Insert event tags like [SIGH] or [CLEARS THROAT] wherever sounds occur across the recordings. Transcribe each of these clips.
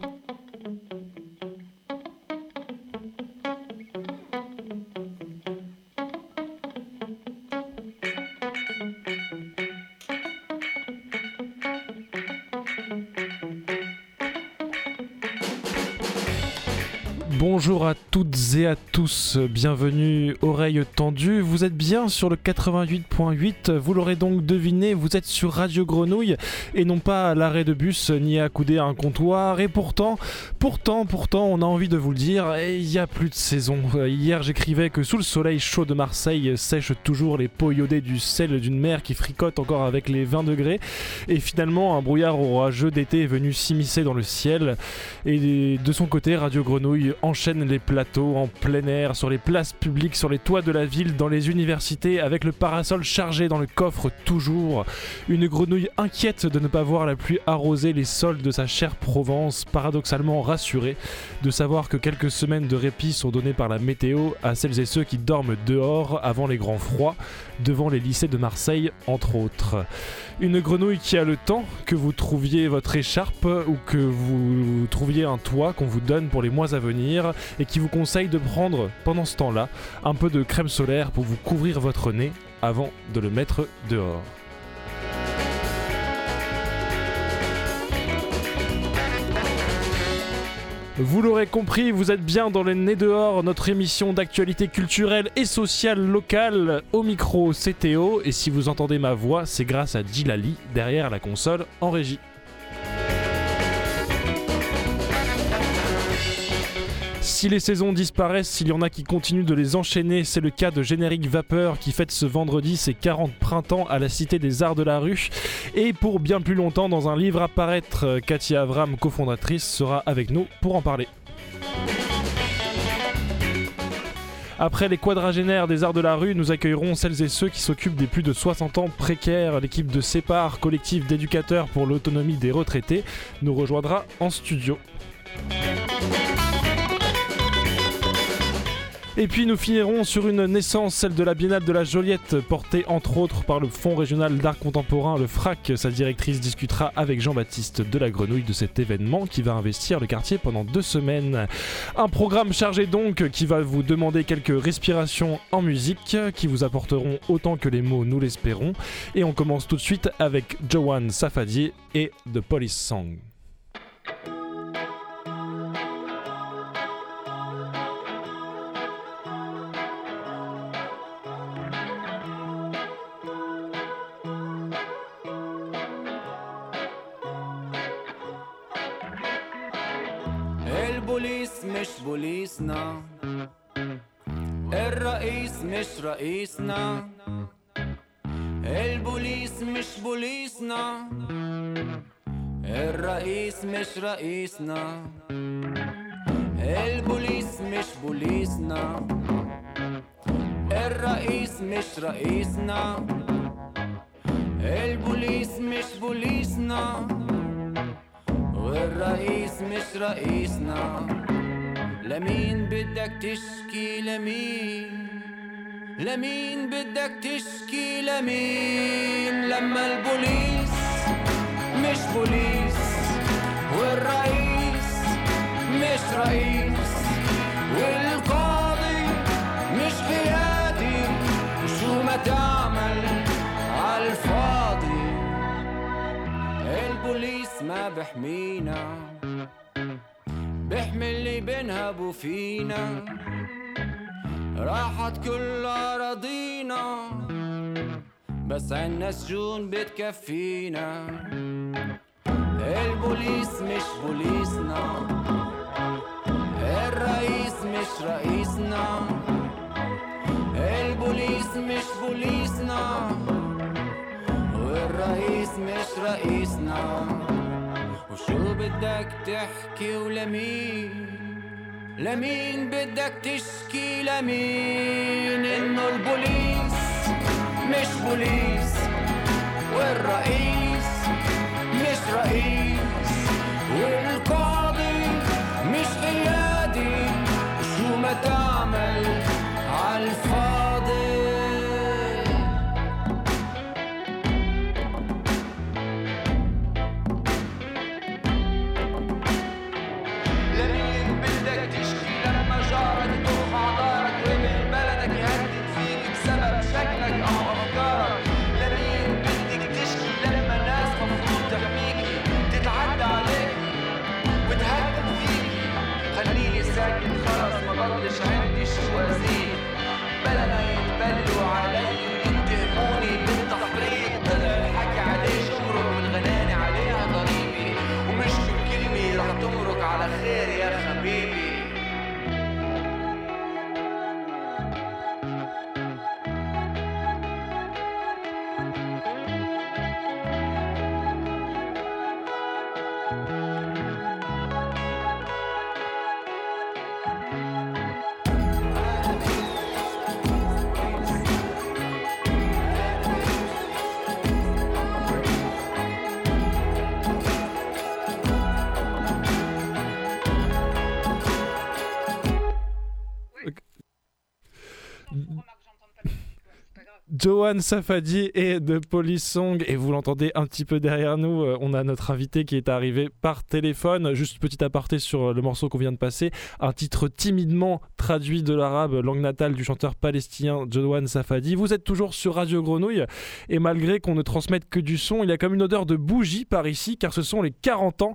Thank [LAUGHS] you. Bonjour à toutes et à tous, bienvenue oreille tendue. Vous êtes bien sur le 88.8, vous l'aurez donc deviné, vous êtes sur Radio Grenouille et non pas à l'arrêt de bus ni accoudé à un comptoir. Et pourtant, pourtant, pourtant, on a envie de vous le dire, il n'y a plus de saison. Hier j'écrivais que sous le soleil chaud de Marseille sèche toujours les peaux iodées du sel d'une mer qui fricote encore avec les 20 degrés. Et finalement, un brouillard orageux d'été est venu s'immiscer dans le ciel. Et de son côté, Radio Grenouille enchaîne les plateaux en plein air, sur les places publiques, sur les toits de la ville, dans les universités, avec le parasol chargé dans le coffre toujours. Une grenouille inquiète de ne pas voir la pluie arroser les sols de sa chère Provence, paradoxalement rassurée de savoir que quelques semaines de répit sont données par la météo à celles et ceux qui dorment dehors avant les grands froids, devant les lycées de Marseille entre autres. Une grenouille qui a le temps que vous trouviez votre écharpe ou que vous trouviez un toit qu'on vous donne pour les mois à venir et qui vous conseille de prendre pendant ce temps-là un peu de crème solaire pour vous couvrir votre nez avant de le mettre dehors. Vous l'aurez compris, vous êtes bien dans le Nez dehors, notre émission d'actualité culturelle et sociale locale au micro CTO. Et si vous entendez ma voix, c'est grâce à Djilali derrière la console en régie. Si les saisons disparaissent, s'il y en a qui continuent de les enchaîner, c'est le cas de Générique Vapeur qui fête ce vendredi ses 40 printemps à la Cité des Arts de la Rue. Et pour bien plus longtemps, dans un livre à paraître, Cathy Avram, cofondatrice, sera avec nous pour en parler. Après les quadragénaires des arts de la rue, nous accueillerons celles et ceux qui s'occupent des plus de 60 ans précaires. L'équipe de Sépar, collectif d'éducateurs pour l'autonomie des retraités, nous rejoindra en studio. Et puis nous finirons sur une naissance, celle de la Biennale de la Joliette, portée entre autres par le Fonds régional d'art contemporain, le FRAC. Sa directrice discutera avec Jean-Baptiste de la Grenouille de cet événement qui va investir le quartier pendant deux semaines. Un programme chargé donc qui va vous demander quelques respirations en musique qui vous apporteront autant que les mots, nous l'espérons. Et on commence tout de suite avec Joanne Safadier et The Police Song. البوليس مش بوليسنا الرئيس مش رئيسنا البوليس مش بوليسنا الرئيس مش رئيسنا البوليس مش بوليسنا الرئيس مش رئيسنا البوليس مش بوليسنا والرئيس مش رئيسنا لمين بدك تشكي لمين؟ لمين بدك تشكي لمين؟ لما البوليس مش بوليس والرئيس مش رئيس والقاضي مش قيادي وشو ما تعمل عالفاضي؟ البوليس ما بحمينا. بحمي اللي بنهبوا فينا. راحت كل أراضينا بس عنا سجون بتكفينا. البوليس مش بوليسنا الرئيس مش رئيسنا. البوليس مش بوليسنا والرئيس مش رئيسنا. وشو بدك تحكي ولمين؟ لمين بدك تشكي؟ لمين؟ إنه البوليس مش بوليس والرئيس مش رئيس والقاضي baby. Johan Safadi et de Police Song et vous l'entendez un petit peu derrière nous euh, on a notre invité qui est arrivé par téléphone. Juste petit aparté sur euh, le morceau qu'on vient de passer. Un titre timidement traduit de l'arabe langue natale du chanteur palestinien Johan Safadi. Vous êtes toujours sur Radio Grenouille. Et malgré qu'on ne transmette que du son il y a comme une odeur de bougie par ici car ce sont les 40 ans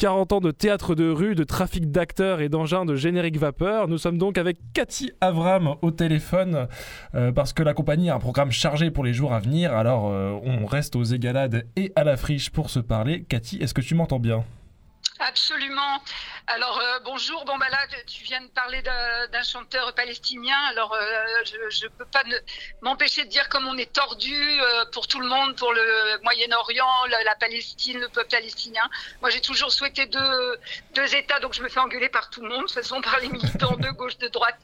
40 ans de théâtre de rue, de trafic d'acteurs et d'engins de générique vapeur. Nous sommes donc avec Cathy Avram au téléphone euh, parce que la compagnie a un programme chargé pour les jours à venir. Alors euh, on reste aux égalades et à la friche pour se parler. Cathy, est-ce que tu m'entends bien? Absolument. Alors euh, bonjour. Bon bah là tu viens de parler d'un chanteur palestinien. Alors euh, je ne peux pas m'empêcher de dire comme on est tordu euh, pour tout le monde, pour le Moyen-Orient, la, la Palestine, le peuple palestinien. Moi j'ai toujours souhaité deux, deux États, donc je me fais engueuler par tout le monde, de toute façon par les militants de gauche, de droite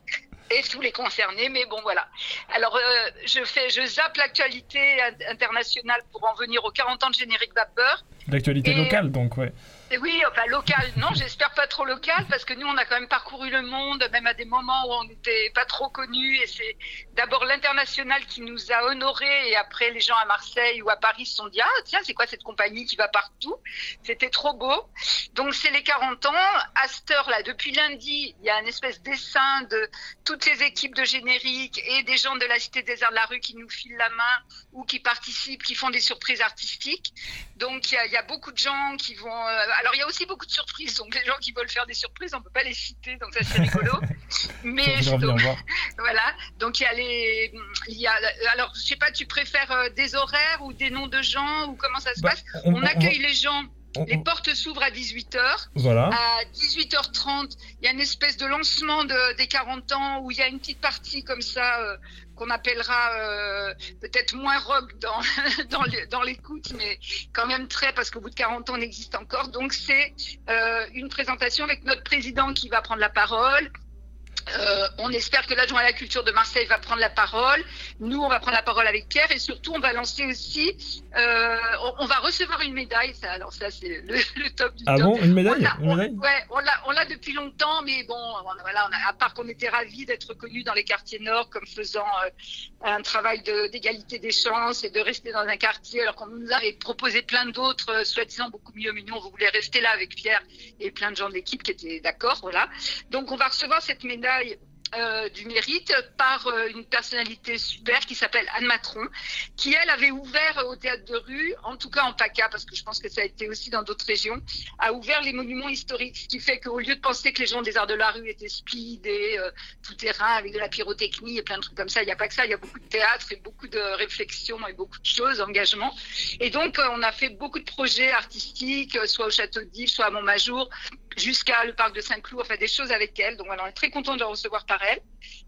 et tous les concernés. Mais bon voilà. Alors euh, je fais, je zappe l'actualité in- internationale pour en venir aux 40 ans de générique vapeur. L'actualité locale donc ouais. Oui, enfin local, non, j'espère pas trop local, parce que nous, on a quand même parcouru le monde, même à des moments où on n'était pas trop connus. Et c'est d'abord l'international qui nous a honorés, et après les gens à Marseille ou à Paris se sont dit ah tiens, c'est quoi cette compagnie qui va partout? C'était trop beau. Donc c'est les 40 ans. À cette heure-là, depuis lundi, il y a un espèce dessin de toutes les équipes de générique et des gens de la Cité des Arts de la rue qui nous filent la main ou qui participent, qui font des surprises artistiques. Donc il y, a- il y a beaucoup de gens qui vont. euh, alors il y a aussi beaucoup de surprises. Donc les gens qui veulent faire des surprises, on peut pas les citer. Donc ça c'est rigolo. [LAUGHS] Mais voir. [LAUGHS] voilà. Donc il y a les. Il y a. Alors je sais pas, tu préfères euh, des horaires ou des noms de gens ou comment ça se Bah, passe? On accueille les gens. Les portes s'ouvrent à 18h. Voilà. À 18h30, il y a une espèce de lancement de- des 40 ans où il y a une petite partie comme ça euh, qu'on appellera euh, peut-être moins rock dans, [LAUGHS] dans l'écoute, mais quand même très, parce qu'au bout de 40 ans, on existe encore. Donc c'est euh, une présentation avec notre président qui va prendre la parole. Euh, on espère que l'adjoint à la culture de Marseille va prendre la parole. Nous, on va prendre la parole avec Pierre et surtout, on va lancer aussi, euh, on, on va recevoir une médaille. Ça, alors ça, c'est le, [LAUGHS] le top du Ah top. bon une médaille On l'a- ouais, on l'a, on l'a depuis longtemps, mais bon, on- voilà, on a- à part qu'on était ravis d'être connus dans les quartiers nord comme faisant euh, un travail de- d'égalité des chances et de rester dans un quartier, alors qu'on nous avait proposé plein d'autres, soi-disant beaucoup mieux, mais nous, on voulait rester là avec Pierre et plein de gens de l'équipe qui étaient d'accord, voilà. Donc, on va recevoir cette médaille. Euh, du mérite par euh, une personnalité super qui s'appelle Anne Matron, qui elle avait ouvert euh, au théâtre de rue, en tout cas en PACA, parce que je pense que ça a été aussi dans d'autres régions, a ouvert les monuments historiques, ce qui fait qu'au lieu de penser que les gens des arts de la rue étaient speedés, euh, tout terrain, avec de la pyrotechnie et plein de trucs comme ça, il n'y a pas que ça, il y a beaucoup de théâtre et beaucoup de réflexions et beaucoup de choses, engagement. Et donc, on a fait beaucoup de projets artistiques, soit au Château d'If, soit à Montmajour, jusqu'à le parc de Saint-Cloud, enfin des choses avec elle. Donc voilà, on est très content de la recevoir par elle.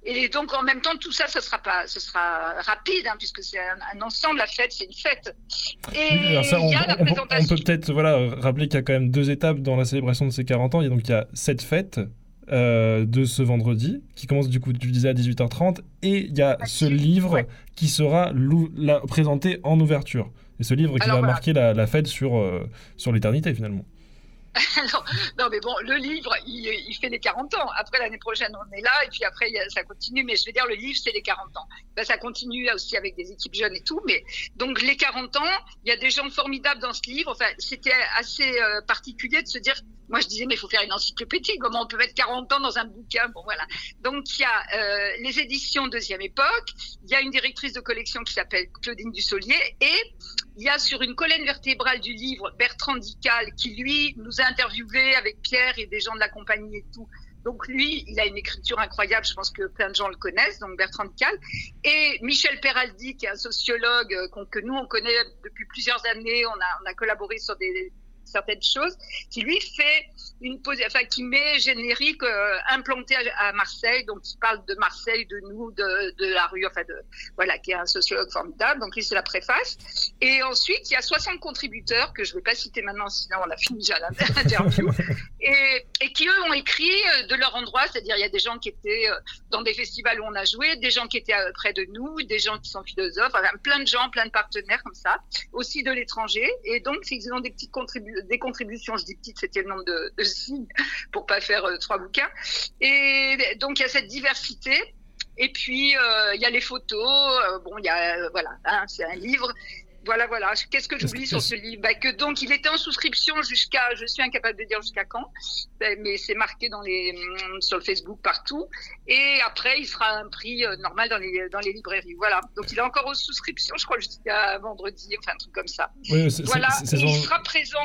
Et donc en même temps, tout ça, ce sera pas, ce sera rapide, hein, puisque c'est un, un ensemble. La fête, c'est une fête. Et Oui, alors ça, on, il y a la on- on- présentation. peut peut-être voilà, rappeler qu'il y a quand même deux étapes dans la célébration de ces 40 ans. Il y a donc il y a cette fête euh, de ce vendredi qui commence du coup, tu disais, à 18h30 et il y a À ce 18, livre ouais. qui sera la- présenté en ouverture. Et ce livre qui Alors, va voilà. marquer la, la fête sur, euh, sur l'éternité finalement. [LAUGHS] Non, mais bon, le livre, il, fait les 40 ans. Après, l'année prochaine, on est là, et puis après, ça continue. Mais je veux dire, le livre, c'est les 40 ans. Ben, ça continue aussi avec des équipes jeunes et tout. Mais donc, les 40 ans, il y a des gens formidables dans ce livre. Enfin, c'était assez euh, particulier de se dire. Moi, je disais, mais il faut faire une encyclopédie. Comment on peut mettre 40 ans dans un bouquin? Bon, voilà. Donc, il y a euh, les éditions Deuxième Époque. Il y a une directrice de collection qui s'appelle Claudine Dussolier. Et il y a sur une colonne vertébrale du livre Bertrand Dical qui, lui, nous a interviewés avec Pierre et des gens de la compagnie et tout. Donc lui, il a une écriture incroyable, je pense que plein de gens le connaissent, donc Bertrand Cal. Et Michel Peraldi, qui est un sociologue euh, que nous, on connaît depuis plusieurs années, on a, on a collaboré sur des certaines choses, qui lui fait une pose, enfin qui met générique euh, implanté à, Marseille, donc il parle de Marseille, de nous, de, de la rue, enfin de voilà, qui est un sociologue formidable. Donc lui c'est la préface. Et ensuite il y a 60 contributeurs que je vais pas citer maintenant, sinon on a fini déjà l'interview, [LAUGHS] et, et qui eux ont écrit euh, de leur endroit, c'est-à-dire il y a des gens qui étaient euh, dans des festivals où on a joué, des gens qui étaient près de nous, des gens qui sont philosophes, enfin plein de gens, plein de partenaires comme ça, aussi de l'étranger. Et donc ils ont des petites contribu des contributions, je dis petites, c'était le nombre de, de signes pour pas faire euh, trois bouquins. Et donc il y a cette diversité. Et puis euh, il y a les photos. euh, bon, il y a voilà, hein, c'est un livre. Voilà, voilà. Qu'est-ce que j'oublie sur ce livre? Bah, Que donc il était en souscription jusqu'à, je suis incapable de dire jusqu'à quand, ben, mais c'est marqué dans les hum, sur le Facebook partout. Et après, il sera un prix normal dans les dans les librairies. Voilà. Donc il est encore en souscription, je crois, jusqu'à vendredi, enfin un truc comme ça. Oui, Voilà, il sera présent.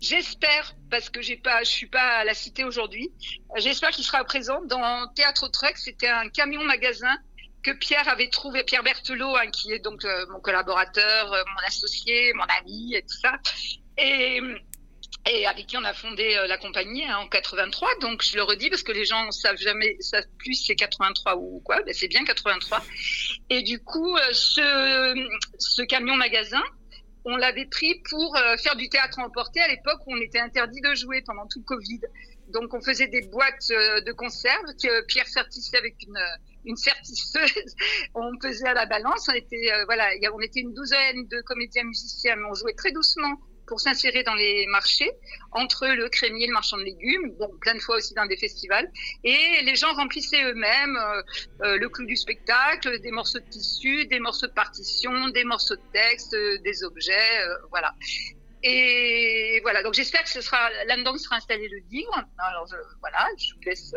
J'espère, parce que j'ai pas, je suis pas à la cité aujourd'hui. J'espère qu'il sera présent dans Théâtre Truck. C'était un camion magasin que Pierre avait trouvé, Pierre Berthelot, hein, qui est donc euh, mon collaborateur, euh, mon associé, mon ami et tout ça, et, et avec qui on a fondé euh, la compagnie hein, en 83. Donc je le redis parce que les gens savent jamais, savent plus c'est 83 ou quoi. Ben, c'est bien 83. Et du coup, ce, ce camion magasin, on l'avait pris pour euh, faire du théâtre emporté à l'époque où on était interdit de jouer pendant tout le Covid. Donc on faisait des boîtes euh, de conserve que Pierre sertissait avec une, une sertisseuse. [LAUGHS] on pesait à la balance. On était euh, voilà, on était une douzaine de comédiens musiciens, mais on jouait très doucement pour s'insérer dans les marchés entre le crémier, le marchand de légumes, bon plein de fois aussi dans des festivals. Et les gens remplissaient eux-mêmes euh, euh, le clou du spectacle, des morceaux de tissu, des morceaux de partition, des morceaux de texte, euh, des objets, voilà. Et voilà, donc j'espère que ce sera là-dedans sera installé le livre. Alors je, voilà, je vous laisse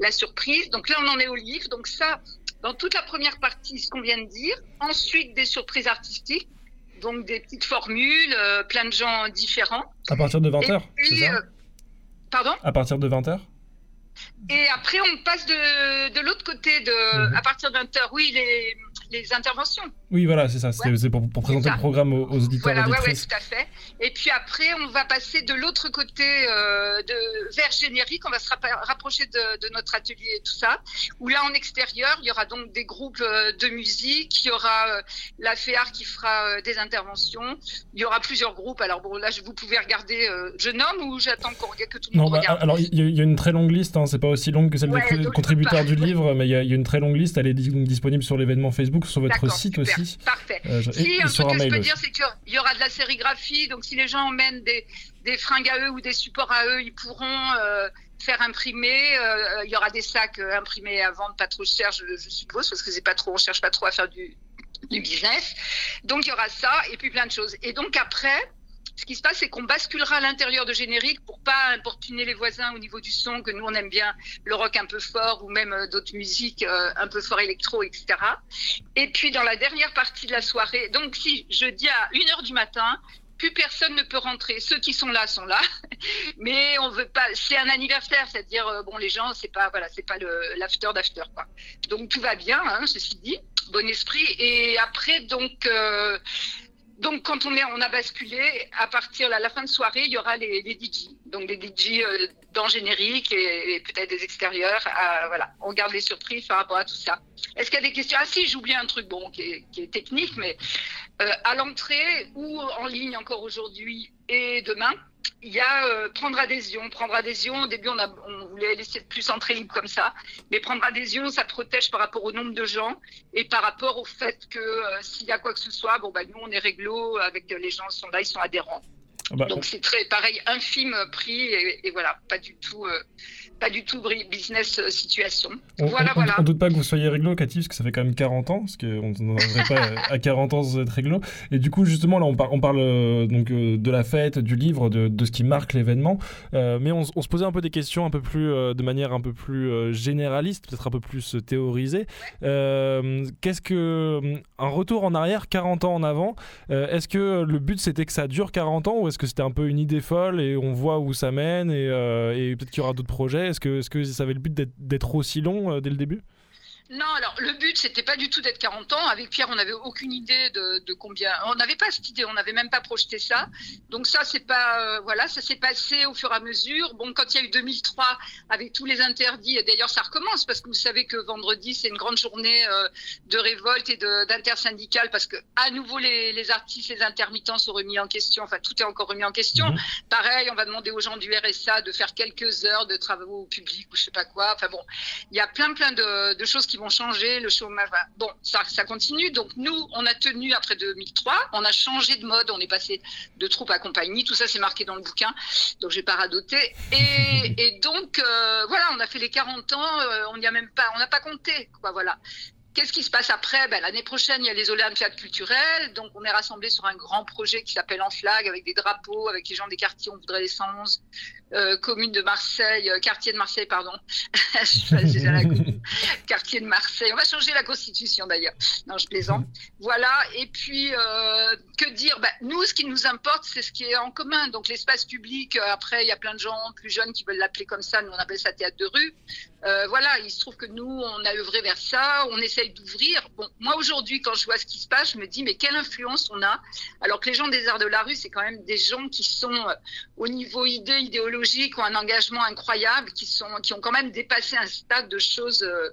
la surprise. Donc là, on en est au livre. Donc ça, dans toute la première partie, ce qu'on vient de dire. Ensuite, des surprises artistiques, donc des petites formules, euh, plein de gens différents. À partir de 20h, Et c'est ça? euh, pardon? À partir de 20h Et après, on passe de, de l'autre côté, de, Mhm. à partir de 20h, oui, les, les interventions. Oui, voilà, c'est ça. C'est Ouais. pour, pour présenter ça. le programme aux, aux auditeurs Voilà, ouais, ouais, tout à fait. Et puis après, on va passer de l'autre côté euh, de vers générique. On va se rapprocher de, de notre atelier et tout ça. Où là, en extérieur, il y aura donc des groupes euh, de musique. Il y aura euh, la FEAR qui fera euh, des interventions. Il y aura plusieurs groupes. Alors bon, là, vous pouvez regarder. je nomme ou j'attends qu'on regarde que tout le Non, monde bah, regarde. alors il y, a- il y a une très longue liste, hein, c'est pas aussi longue que celle Ouais, des contributeurs du livre, mais il y, y a une très longue liste, elle est donc disponible sur l'événement Facebook, sur votre site super. aussi, Parfait. euh, je- Si, et, et un sur truc que je peux dire, c'est qu'il y aura de la sérigraphie. Donc, si les gens emmènent des, des fringues à eux ou des supports à eux, ils pourront euh, faire imprimer. Euh, il y aura des sacs euh, imprimés à vendre, pas trop cher, je, je suppose, parce que c'est pas trop, on cherche pas trop à faire du, du business. Donc, il y aura ça et puis plein de choses. Et donc, après, ce qui se passe, c'est qu'on basculera à l'intérieur de générique pour pas importuner les voisins au niveau du son, que nous on aime bien le rock un peu fort ou même euh, d'autres musiques euh, un peu fort électro, etc. Et puis dans la dernière partie de la soirée, donc si je dis à 1h du matin, plus personne ne peut rentrer. Ceux qui sont là sont là, [LAUGHS] mais on veut pas. C'est un anniversaire, c'est-à-dire euh, bon, les gens, c'est pas voilà, c'est pas l'after d'after quoi. Donc tout va bien, hein, ceci dit, bon esprit. Et après donc. Donc, quand on, est, on a basculé, à partir à la fin de soirée, il y aura les, DJ. Donc, les DJ euh, dans générique et, peut-être des extérieurs. Voilà, on garde les surprises par rapport à tout ça. Est-ce qu'il y a des questions? Ah si, j'oublie un truc bon qui est, qui est technique, mais euh, à l'entrée ou en ligne encore aujourd'hui et demain, il y a euh, prendre adhésion. Prendre adhésion, au début, on, a, on voulait laisser plus entrer libre comme ça. Mais prendre adhésion, ça protège par rapport au nombre de gens et par rapport au fait que euh, s'il y a quoi que ce soit, bon, bah, nous, on est réglo avec les gens sont là, ils sont adhérents. Ah bah, Donc c'est très pareil, infime prix et, et voilà, pas du tout, euh, pas du tout business euh, situation. on, voilà, on- voilà. on doute pas que vous soyez réglo, Cathy, parce que ça fait quand même 40 ans, parce qu'on n'en devrait pas euh, à 40 ans sans être réglo. Et du coup, justement, là, on, par- on parle euh, donc euh, de la fête, du livre, de, de ce qui marque l'événement. Mais on, on se posait un peu des questions un peu plus, de manière un peu plus généraliste, peut-être un peu plus théorisée. Qu'est-ce que un retour en arrière, 40 ans en avant Est-ce que le but c'était que ça dure 40 ans ou est-ce Est-ce que c'était un peu une idée folle et on voit où ça mène et, euh, peut-être qu'il y aura d'autres projets. Est-ce que, est-ce que ça avait le but d'être, d'être aussi long euh, dès le début? Non, alors le but, c'était pas du tout d'être 40 ans. Avec Pierre, on n'avait aucune idée de, de combien. On n'avait pas cette idée, on n'avait même pas projeté ça. Donc ça, c'est pas, euh, voilà, ça s'est passé au fur et à mesure. Bon, quand il y a eu 2003 avec tous les interdits, et d'ailleurs ça recommence parce que vous savez que vendredi c'est une grande journée euh, de révolte et d'intersyndicale parce que à nouveau les, les artistes, les intermittents sont remis en question. Enfin, tout est encore remis en question. Mhm. Pareil, on va demander aux gens du RSA de faire quelques heures de travaux publics ou je sais pas quoi. Enfin bon, il y a plein plein de, de choses qui vont changer. Le chômage, bon, ça, ça continue. Donc nous, on a tenu après 2003, on a changé de mode, on est passé de troupe à compagnie. Tout ça, c'est marqué dans le bouquin, donc j'ai pas radoté. Et, [LAUGHS] et donc euh, voilà, on a fait les 40 ans. euh, on n'y a même pas, on n'a pas compté, quoi. Voilà. Qu'est-ce qui se passe après? Ben, L'année prochaine, il y a les Olympiades culturelles. Donc, on est rassemblés sur un grand projet qui s'appelle En Flag, avec des drapeaux, avec les gens des quartiers. On voudrait les 111 euh, communes de Marseille, euh, quartier de Marseille, pardon. [LAUGHS] je suis pas déjà la commune. [LAUGHS] quartier de Marseille. On va changer la constitution d'ailleurs. Non, je plaisante. Voilà. Et puis, euh, que dire? Ben, Nous, ce qui nous importe, c'est ce qui est en commun. Donc, l'espace public, euh, après, il y a plein de gens plus jeunes qui veulent l'appeler comme ça. Nous, on appelle ça théâtre de rue. Euh, voilà, il se trouve que nous, on a œuvré vers ça, on essaye d'ouvrir. Bon, moi aujourd'hui, quand je vois ce qui se passe, je me dis, mais quelle influence on a? Alors que les gens des arts de la rue, c'est quand même des gens qui sont, euh, au niveau idée, idéologique, ont un engagement incroyable, qui, sont, qui ont quand même dépassé un stade de choses... euh,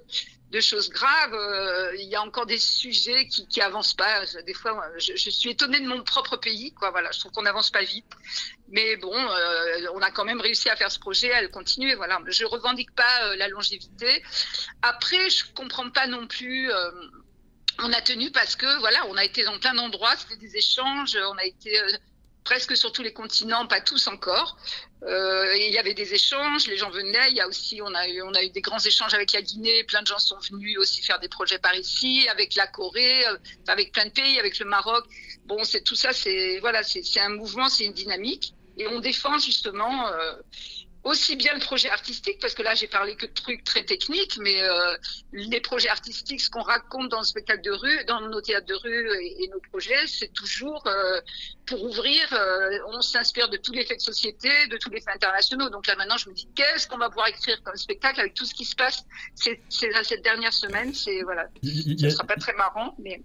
de choses graves, Euh, il y a encore des sujets qui, avancent pas. Des fois, moi, je, suis étonnée de mon propre pays, quoi. Voilà, je trouve qu'on n'avance pas vite. Mais bon, euh, on a quand même réussi à faire ce projet, à le continuer. Voilà, je revendique pas euh, la longévité. Après, je comprends pas non plus. euh, on a tenu parce que voilà, on a été dans plein d'endroits, c'était des échanges, on a été euh, presque sur tous les continents, pas tous encore. Euh, il y avait des échanges, les gens venaient. Il y a aussi, on a eu, on a eu des grands échanges avec la Guinée. Plein de gens sont venus aussi faire des projets par ici, avec la Corée, euh, avec plein de pays, avec le Maroc. Bon, c'est tout ça, c'est voilà, c'est c'est un mouvement, c'est une dynamique, et on défend justement. euh, aussi bien le projet artistique, parce que là j'ai parlé que de trucs très techniques, mais euh, les projets artistiques, ce qu'on raconte dans le spectacle de rue, dans nos théâtres de rue et, et nos projets, c'est toujours euh, pour ouvrir, euh, on s'inspire de tous les faits de société, de tous les faits internationaux. Donc là maintenant je me dis qu'est-ce qu'on va pouvoir écrire comme spectacle avec tout ce qui se passe c'est, cette dernière semaine, c'est voilà, Il ce a, sera pas très marrant, mais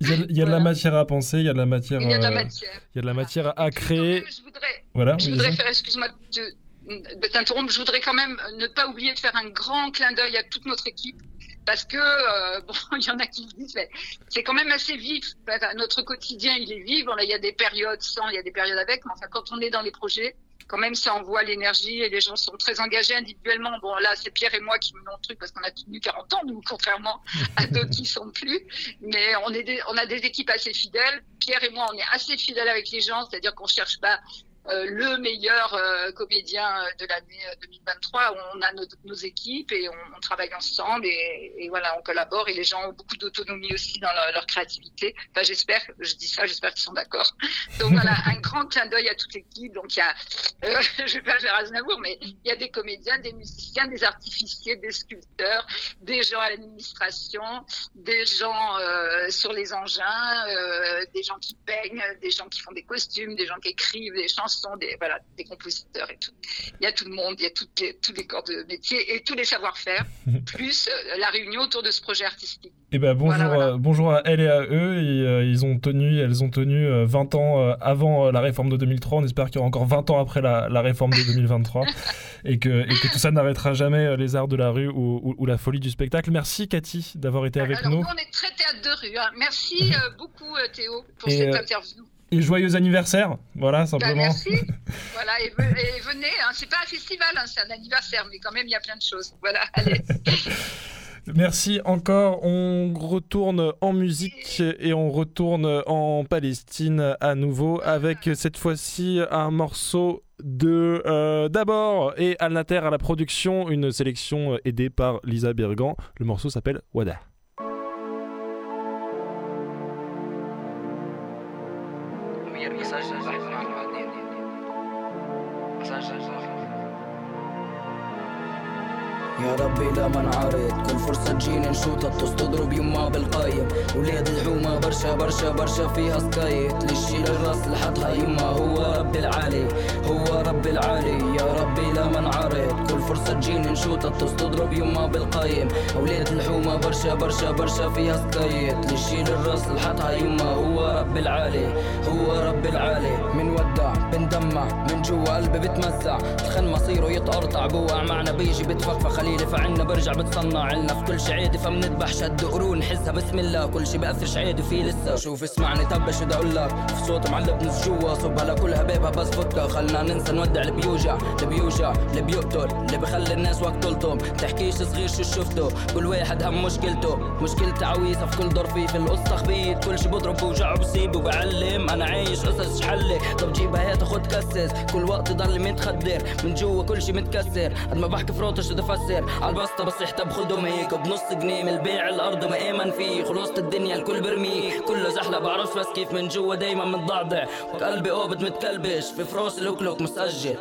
il y a- il y a de la [LAUGHS] matière à penser, il y a de la matière, il y a de la matière. Il y a de la matière à créer. je voudrais, voilà. Je voudrais faire, excuse-moi de, de t'interrompre, je voudrais quand même ne pas oublier de faire un grand clin d'œil à toute notre équipe. Parce que, euh, [LAUGHS] bon, il y en a qui le disent, mais c'est quand même assez vif. Enfin, notre quotidien, il est vif. Bon, là, il y a des périodes sans, il y a des périodes avec. Mais enfin, quand on est dans les projets, quand même, ça envoie l'énergie et les gens sont très engagés individuellement. Bon, là, c'est Pierre et moi qui menons le truc parce qu'on a tenu 40 ans, nous, contrairement à [LAUGHS] d'autres qui sont plus. Mais on, est des- on a des équipes assez fidèles. Pierre et moi, on est assez fidèles avec les gens, c'est-à-dire qu'on cherche pas euh, le meilleur euh, comédien euh, de l'année euh, 2023. On a nos, nos équipes et on, on travaille ensemble et, et voilà, on collabore et les gens ont beaucoup d'autonomie aussi dans leur, leur créativité. Enfin, j'espère, je dis ça, j'espère qu'ils sont d'accord. Donc voilà, [LAUGHS] un grand clin d'œil à toute l'équipe. Donc il y a, euh, [LAUGHS] je vais pas faire Aznavour, mais il y a des comédiens, des musiciens, des artificiers, des sculpteurs, des gens à l'administration, des gens euh, sur les engins, euh, des gens qui peignent, des gens qui font des costumes, des gens qui écrivent des chansons, des voilà, des compositeurs et tout. Il y a tout le monde, il y a toutes les, tous les corps de métier et tous les savoir-faire, [LAUGHS] plus euh, la réunion autour de ce projet artistique. Eh ben bonjour, Voilà, voilà. euh, bonjour à elle et à eux. Et, euh, ils ont tenu, elles ont tenu euh, 20 ans euh, avant la réforme de 2003. On espère qu'il y aura encore 20 ans après la, la réforme de 2023 [LAUGHS] et, que, et que tout ça n'arrêtera jamais les arts de la rue ou, ou- ou la folie du spectacle. Merci Cathy d'avoir été avec Alors nous on est très théâtre de rue. hein. Merci [LAUGHS] beaucoup Théo pour Et, cette interview. Et joyeux anniversaire. Voilà Bah, simplement. merci. [LAUGHS] voilà, et, ve- et venez, hein. c'est pas un festival, hein, c'est un anniversaire, mais quand même il y a plein de choses. Voilà, allez. [LAUGHS] Merci encore. On retourne en musique et on retourne en Palestine à nouveau avec cette fois-ci un morceau de euh, d'abord et Alnater à la production, une sélection euh, aidée par Lisa Bergan. Le morceau s'appelle Wada. سجل بحث عن بعدين سجل يا ربي لا منعرض كل فرصة تجيني نشوطها تضرب يما بالقايم. ولاد الحومة برشا برشا برشا فيها سكايت. للشيل الراس لحطها يما هو رب العالي هو رب العالي. يا ربي لا منعرض. فرصة تجيني نشوطها تضرب يما بالقايم. ولاد الحومة برشا برشا برشا فيها سكايت. للشيل الرأس لحطها يما هو رب العالي. هو رب العالي. من ودع بندمع من جوا قلبي بتمزع. الخن مصيره يتقرطع بوقع معنا بيجي بتفخفخ. خليلي فعنا برجع بتصنع. عنا في كل شي عادي فمنذبح شد قرون. حسها بسم الله. كل شي بأثرش عادي فيه لسه. شوف اسمعني طب شو بدي أقول لك في صوت معلق نص جوا صبها لكل هبابها بس فكها خلنا ننسى نودع اللي بيوجع اللي بيوجع اللي بيقتل بخلي الناس وقت طولتهم تحكيش صغير شو شفته كل واحد هم مشكلته مشكلتي عويصة في كل ظرفي في القصة خبيت كل شي بضرب بوجع وبسيب وبعلم. أنا عايش قصص حلي طب جيبها هات خد كسس كل وقت ضل متخدر. من جوا كل شي متكسر. قد ما بحكي بدي افسر عالبسطة بصيح بخدهم هيك بنص جنيه من البيع الأرض ما ايمن فيه. خلصت الدنيا الكل برميه كله زحلة. بعرف بس كيف من جوا دايما متضعضع. قلبي قابض متكلبش. في فراس لوكلوك مسجل.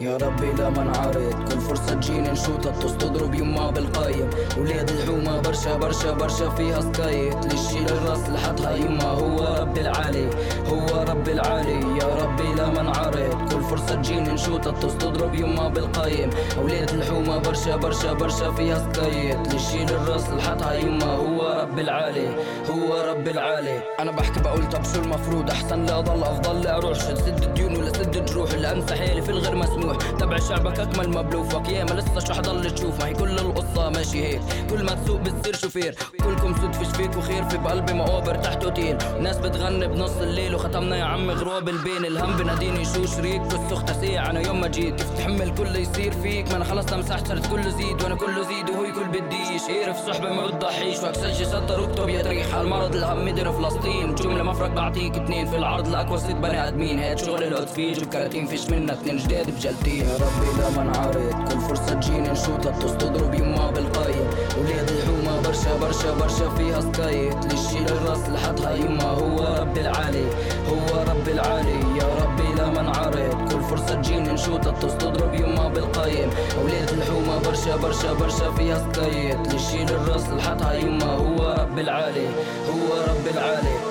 يا ربي لا منعرض كل فرصة تجيني نشوطها تضرب يما بالقايم. ولاد الحومة برشا برشا برشا فيها سكايت. للشيل الراس لحطها يما هو رب العالي. هو رب العالي. يا ربي لا منعرض كل فرصة تجيني نشوطها تضرب يما بالقايم. ولاد الحومة برشا برشا برشا فيها سكايت. للشيل الراس لحطها يما هو رب العالي. هو رب العالي. أنا بحكي بقول طب شو المفروض؟ أحسن لا أضل أفضل. لا أروح. شد سد الديون ولا سد جروح اللي انسى حالي في الغير مسموح تبع شعبك أكمل مبلوفك يا ما لسه شو حضل تشوف. ما هي كل القصة ماشي هيك. كل ما تسوق بتصير شوفير كلكم سود فيش فيك وخير. في بقلبي مقابر تحت اوتيل ناس بتغني بنص الليل وختمنا يا عمي غروب البين. الهم بناديني شو شريك. والسخ تسيع أنا يوم ما جيت كيف تحمل كل يصير فيك؟ ما أنا خلص مسحت صرت كله زيد. وأنا كله زيد وهو كل بديش عارف صحبة ما بتضحيش وأكسجي سطر واكتب يا تريح. المرض الهم مدر فلسطين. جملة مفرق بعطيك اتنين؟ في العرض لاقوى ست بني آدمين. هاد شغل القدس فيه جيب كراتين فيش منا اتنين. جداد بجلتين يا ربي لا منعرض. كل فرصة تجيني نشوطها تضرب يما بالقايم ولاد الحومة برشا برشا برشا فيها سكايت للشيل الراس لحطها يما هو رب العالي. هو رب العالي يا ربي لا منعرض. كل فرصة تجيني نشوطها تضرب يما بالقايم ولاد الحومة برشا برشا برشا فيها سكايت للشيل الراس لحطها يما هو رب العالي. هو رب العالي.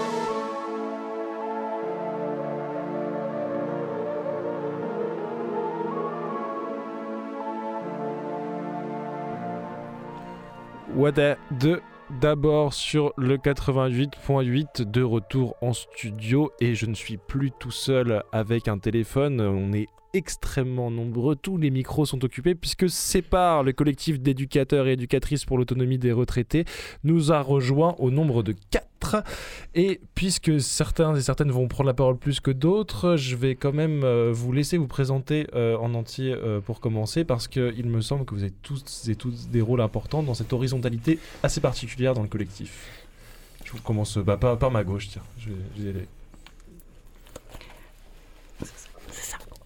Wada 2 d'abord sur le 88.8 de retour en studio et je ne suis plus tout seul avec un téléphone, on est extrêmement nombreux, tous les micros sont occupés puisque Sépare, le collectif d'éducateurs et éducatrices pour l'autonomie des retraités, nous a rejoint au nombre de 4 et puisque certains et certaines vont prendre la parole plus que d'autres, je vais quand même euh, vous laisser vous présenter euh, en entier euh, pour commencer parce qu'il me semble que vous avez tous et toutes des rôles importants dans cette horizontalité assez particulière dans le collectif. Je vous commence bah, par, par ma gauche, tiens. Je vais, je vais y aller.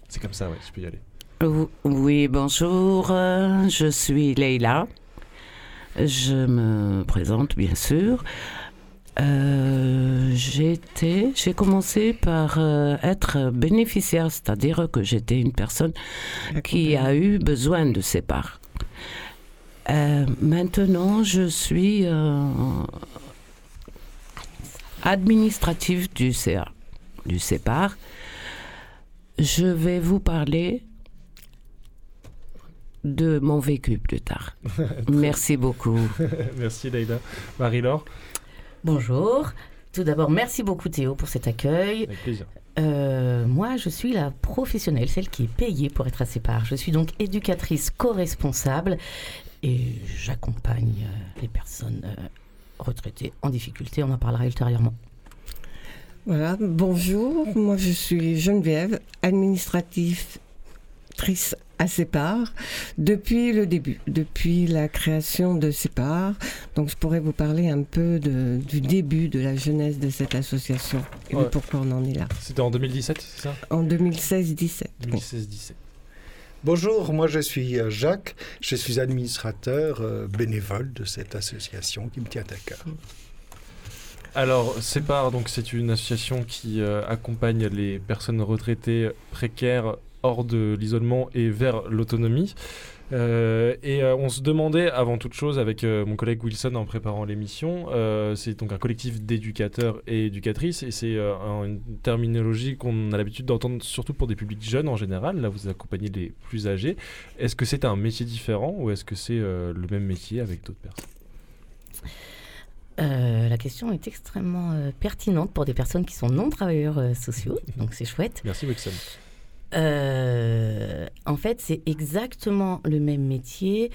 C'est comme ça, ouais, je peux y aller. Ou- Oui, bonjour, je suis Leïla. Je me présente, bien sûr. Euh, j'étais, j'ai commencé par euh, être bénéficiaire, c'est-à-dire que j'étais une personne qui a eu besoin de ses parts. Euh, maintenant, je suis euh, administrative du CA, du CEPAR. Je vais vous parler de mon vécu plus tard. [LAUGHS] Merci beaucoup. Merci Leïla. Marie-Laure, Bonjour. Tout d'abord, merci beaucoup Théo pour cet accueil. avec plaisir. Euh, moi, je suis la professionnelle, celle qui est payée pour être à ses parts. Je suis donc éducatrice co-responsable et j'accompagne euh, les personnes euh, retraitées en difficulté. On en parlera ultérieurement. Voilà, bonjour, moi je suis Geneviève, administratrice à CEPAR depuis le début, depuis la création de CEPAR. Donc je pourrais vous parler un peu de- du début de la jeunesse de cette association et Ouais. de pourquoi on en est là. C'était en 2017, c'est ça? En 2016-17. oui. 2016-17. Bonjour, moi je suis euh, Jacques, je suis administrateur euh, bénévole de cette association qui me tient à cœur. Alors, donc c'est une association qui euh, accompagne les personnes retraitées précaires hors de l'isolement et vers l'autonomie. Euh, et euh, on se demandait avant toute chose avec euh, mon collègue Wilson en préparant l'émission, c'est donc un collectif d'éducateurs et éducatrices et c'est un- une terminologie qu'on a l'habitude d'entendre surtout pour des publics jeunes en général. Là, vous accompagnez les plus âgés. Est-ce que c'est un métier différent ou est-ce que c'est le même métier avec d'autres personnes? Euh, la question est extrêmement euh, pertinente pour des personnes qui sont non travailleurs euh, sociaux, donc c'est chouette. Merci Wilson. Euh, en fait, c'est exactement le même métier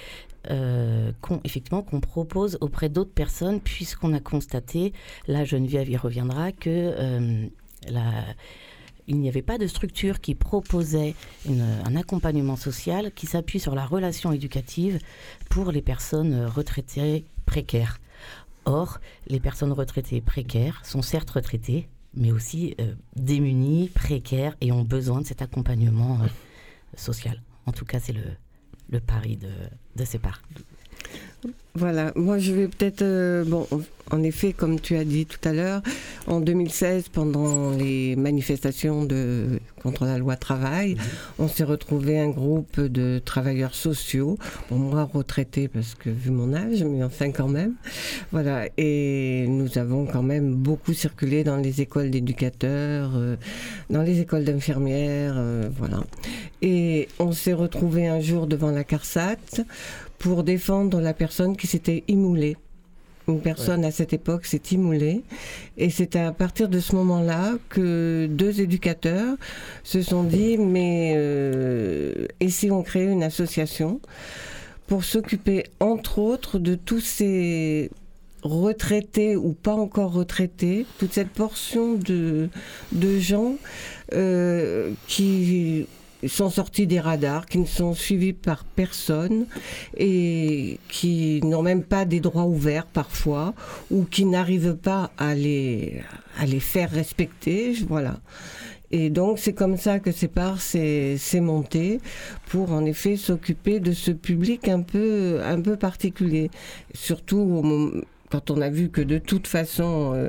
euh, qu'on propose auprès d'autres personnes, puisqu'on a constaté, là Geneviève y reviendra, que euh, il n'y avait pas de structure qui proposait un accompagnement social qui s'appuie sur la relation éducative pour les personnes retraitées précaires. Or, les personnes retraitées précaires sont certes retraitées, mais aussi euh, démunies, précaires et ont besoin de cet accompagnement euh, social. En tout cas, c'est le, le pari de, de ces parts. Voilà, moi je vais peut-être, euh, bon, en effet, comme tu as dit tout à l'heure, en 2016, pendant les manifestations de, contre la loi travail, on s'est retrouvé un groupe de travailleurs sociaux, bon, moi retraité parce que vu mon âge, mais enfin quand même, voilà, et nous avons quand même beaucoup circulé dans les écoles d'éducateurs, euh, dans les écoles d'infirmières, euh, voilà. Et on s'est retrouvé un jour devant la CARSAT pour défendre la personne qui s'était immoulée. Une personne à cette époque s'est immoulée. Et c'est à partir de ce moment-là que deux éducateurs se sont dit, mais euh, et si on créait une association pour s'occuper, entre autres, de tous ces retraités ou pas encore retraités, toute cette portion de, de gens euh, qui sont sortis des radars, qui ne sont suivis par personne et qui n'ont même pas des droits ouverts parfois ou qui n'arrivent pas à les, à les faire respecter. Voilà. Et donc c'est comme ça que Sépar s'est monté pour en effet s'occuper de ce public un peu, un peu particulier. Surtout quand on a vu que de toute façon, euh,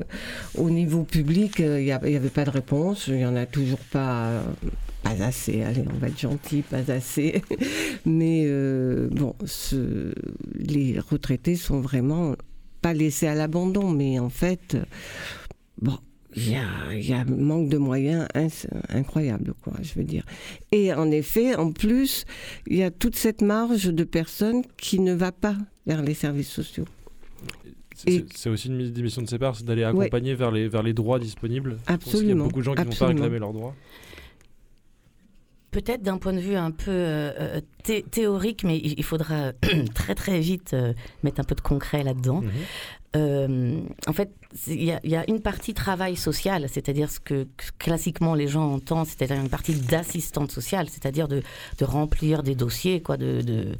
au niveau public, euh, il n'y avait pas de réponse, il n'y en a toujours pas, euh, pas assez, allez, on va être gentil, pas assez. [LAUGHS] Mais euh, bon, ce- les retraités sont vraiment pas laissés à l'abandon, mais en fait, bon. Il y, a, il y a manque de moyens incroyable, quoi, je veux dire. Et en effet, en plus, il y a toute cette marge de personnes qui ne va pas vers les services sociaux. C'est- aussi une des missions de CEPAR, c'est d'aller accompagner vers, les, vers les droits disponibles. Pense qu'il y a Absolument, beaucoup de gens qui ne vont pas absolument. réclamer leurs droits. Peut-être d'un point de vue un peu euh, euh, thé- théorique, mais il faudra [CLEARS THROAT] très très vite euh, mettre un peu de concret là-dedans. Mhm. Euh, en fait, il y, a- il y a une partie travail social, c'est-à-dire ce que que classiquement les gens entendent, c'est-à-dire une partie d'assistante sociale, c'est-à-dire de, de remplir des dossiers, quoi, de, de,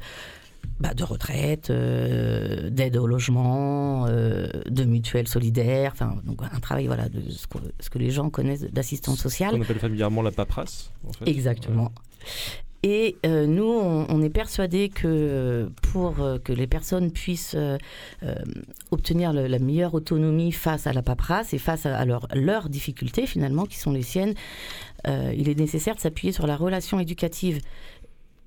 bah, de retraite, euh, d'aide au logement, euh, de mutuelle solidaire, enfin, donc un travail, voilà, de ce que, ce que les gens connaissent d'assistante sociale. On appelle familièrement la paperasse. en fait. Exactement. Et euh, nous, on, on est persuadé que pour que les personnes puissent obtenir le- la meilleure autonomie face à la paperasse et face à, leur- leurs difficultés finalement, qui sont les siennes, il est nécessaire de s'appuyer sur la relation éducative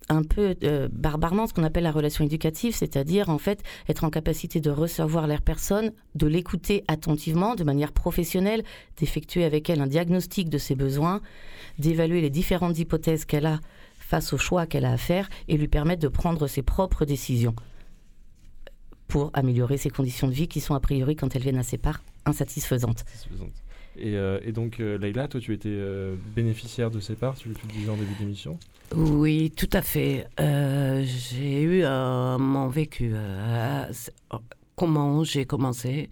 un peu euh, barbarement ce qu'on appelle la relation éducative, c'est-à-dire en fait être en capacité de recevoir la personne, de l'écouter attentivement, de manière professionnelle, d'effectuer avec elle un diagnostic de ses besoins, d'évaluer les différentes hypothèses qu'elle a face aux choix qu'elle a à faire et lui permettre de prendre ses propres décisions pour améliorer ses conditions de vie qui sont a priori, quand elles viennent à ses parts, insatisfaisantes. Satisfaisante. Et, euh, et donc, euh, Leïla, toi, tu étais euh, bénéficiaire de CEPAR, tu, tu le disais en début d'émission? Oui, tout à fait. Euh, j'ai eu mon vécu. euh, comment j'ai commencé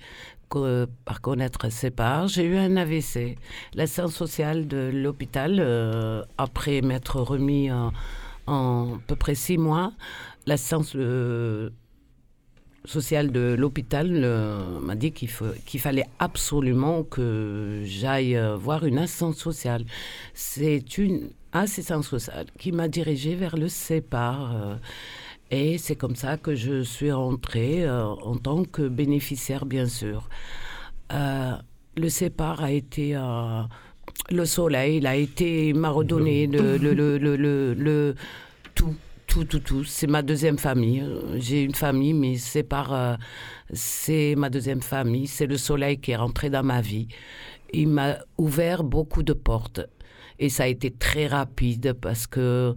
co- par connaître ces parts J'ai eu un AVC. L'assistance sociale de l'hôpital, après m'être remis en, à peu près six mois, l'assistance euh, sociale de l'hôpital euh, m'a dit qu'il fallait absolument que j'aille euh, voir une assistance sociale. C'est une assistance sociale qui m'a dirigée vers le CEPAR. euh, et c'est comme ça que je suis rentrée euh, en tant que bénéficiaire, bien sûr. Le CEPAR a été le soleil, il a été, m'a redonné le, le- le- tout, tout, tout, tout. C'est ma deuxième famille. Euh, J'ai une famille, mais c'est par, euh, c'est ma deuxième famille. C'est le soleil qui est rentré dans ma vie. Il m'a ouvert beaucoup de portes. Et ça a été très rapide parce que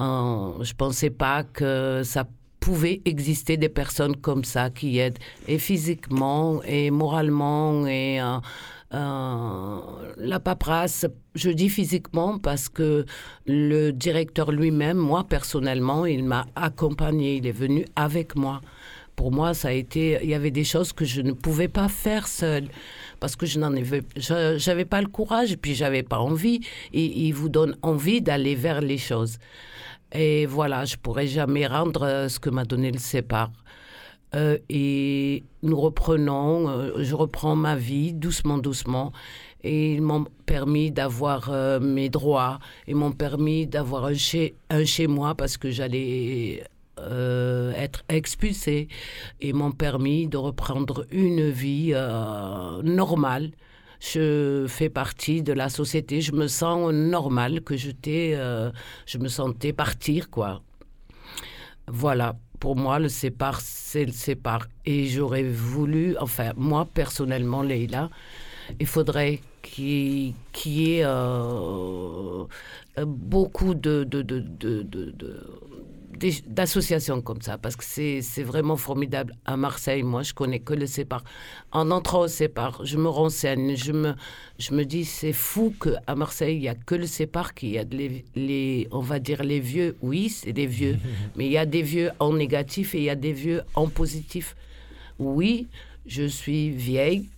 euh, je pensais pas que ça pouvait exister des personnes comme ça qui aident et physiquement et moralement et euh, euh, la paperasse, je dis physiquement parce que le directeur lui-même, moi personnellement, il m'a accompagné, il est venu avec moi. Pour moi, ça a été, il y avait des choses que je ne pouvais pas faire seule parce que je n'en avais, j'avais pas le courage et puis j'avais pas envie. Et il vous donne envie d'aller vers les choses. Et voilà, je pourrais jamais rendre euh, ce que m'a donné le CEPAR. Euh, et nous reprenons, euh, je reprends ma vie doucement, doucement. Et ils m'ont permis d'avoir euh, mes droits, ils m'ont permis d'avoir un chez, un chez moi parce que j'allais être expulsée. Et m'ont permis de reprendre une vie normale. Je fais partie de la société, je me sens normale, que j'étais, je me sentais partir, quoi. Voilà, pour moi, le sépare, c'est le sépare. Et j'aurais voulu, enfin, moi, personnellement, Leïla, il faudrait qu'il y ait euh, beaucoup de, de, de, de- d'associations comme ça, parce que c'est vraiment formidable. À Marseille, moi, je connais que le sépare. En entrant au sépare, je me renseigne, je me, je me dis, c'est fou qu'à Marseille, il n'y a que le sépare qui a de les, les, on va dire, les vieux. Oui, c'est des vieux, [LAUGHS] mais il y a des vieux en négatif et il y a des vieux en positif. Oui, je suis vieille,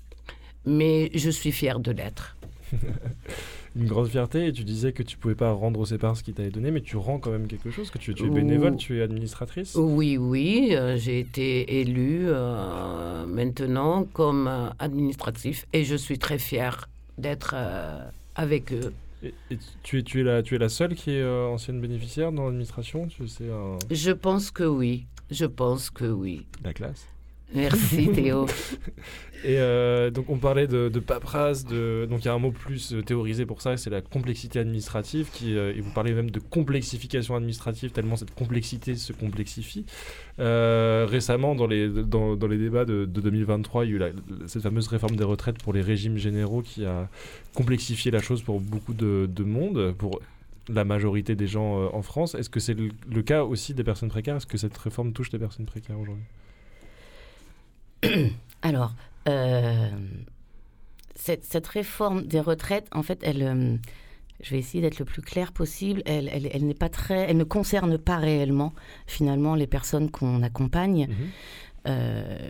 mais je suis fière de l'être. [LAUGHS] Une grande fierté, et tu disais que tu pouvais pas rendre au CEPAR ce qu'il t'avait donné, mais tu rends quand même quelque chose, que tu, tu es bénévole, tu es administratrice. Oui, oui, euh, j'ai été élue euh, maintenant comme euh, administratif et je suis très fière d'être euh, avec eux. Et, et tu, es, tu, es la, tu es la seule qui est ancienne bénéficiaire dans l'administration? Tu sais, Je pense que oui, je pense que oui. la classe? Merci [LAUGHS] Théo. Et euh, donc on parlait de, de paperasse, de... donc il y a un mot plus euh, théorisé pour ça, c'est la complexité administrative, qui, euh, et vous parlez même de complexification administrative, tellement cette complexité se complexifie. Euh, récemment, dans les, dans, dans les débats de, de 2023, il y a eu la- cette fameuse réforme des retraites pour les régimes généraux qui a complexifié la chose pour beaucoup de, de monde, pour la majorité des gens en France. Est-ce que c'est le, le cas aussi des personnes précaires? Est-ce que cette réforme touche les personnes précaires aujourd'hui? [CLEARS THROAT] Alors, euh, cette, cette réforme des retraites, en fait, elle, euh, je vais essayer d'être le plus clair possible. Elle, elle, elle n'est pas très, elle ne concerne pas réellement finalement les personnes qu'on accompagne. euh,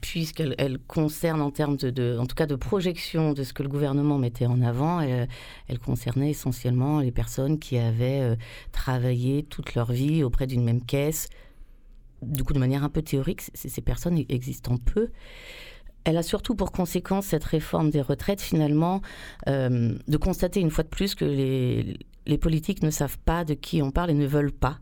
puisqu'elle elle concerne en termes de, de- en tout cas de projection de ce que le gouvernement mettait en avant, elle, elle concernait essentiellement les personnes qui avaient euh, travaillé toute leur vie auprès d'une même caisse. Du coup, de manière un peu théorique, ces personnes existent peu. Elle a surtout pour conséquence, cette réforme des retraites, finalement, euh, de constater une fois de plus que les, les politiques ne savent pas de qui on parle et ne veulent pas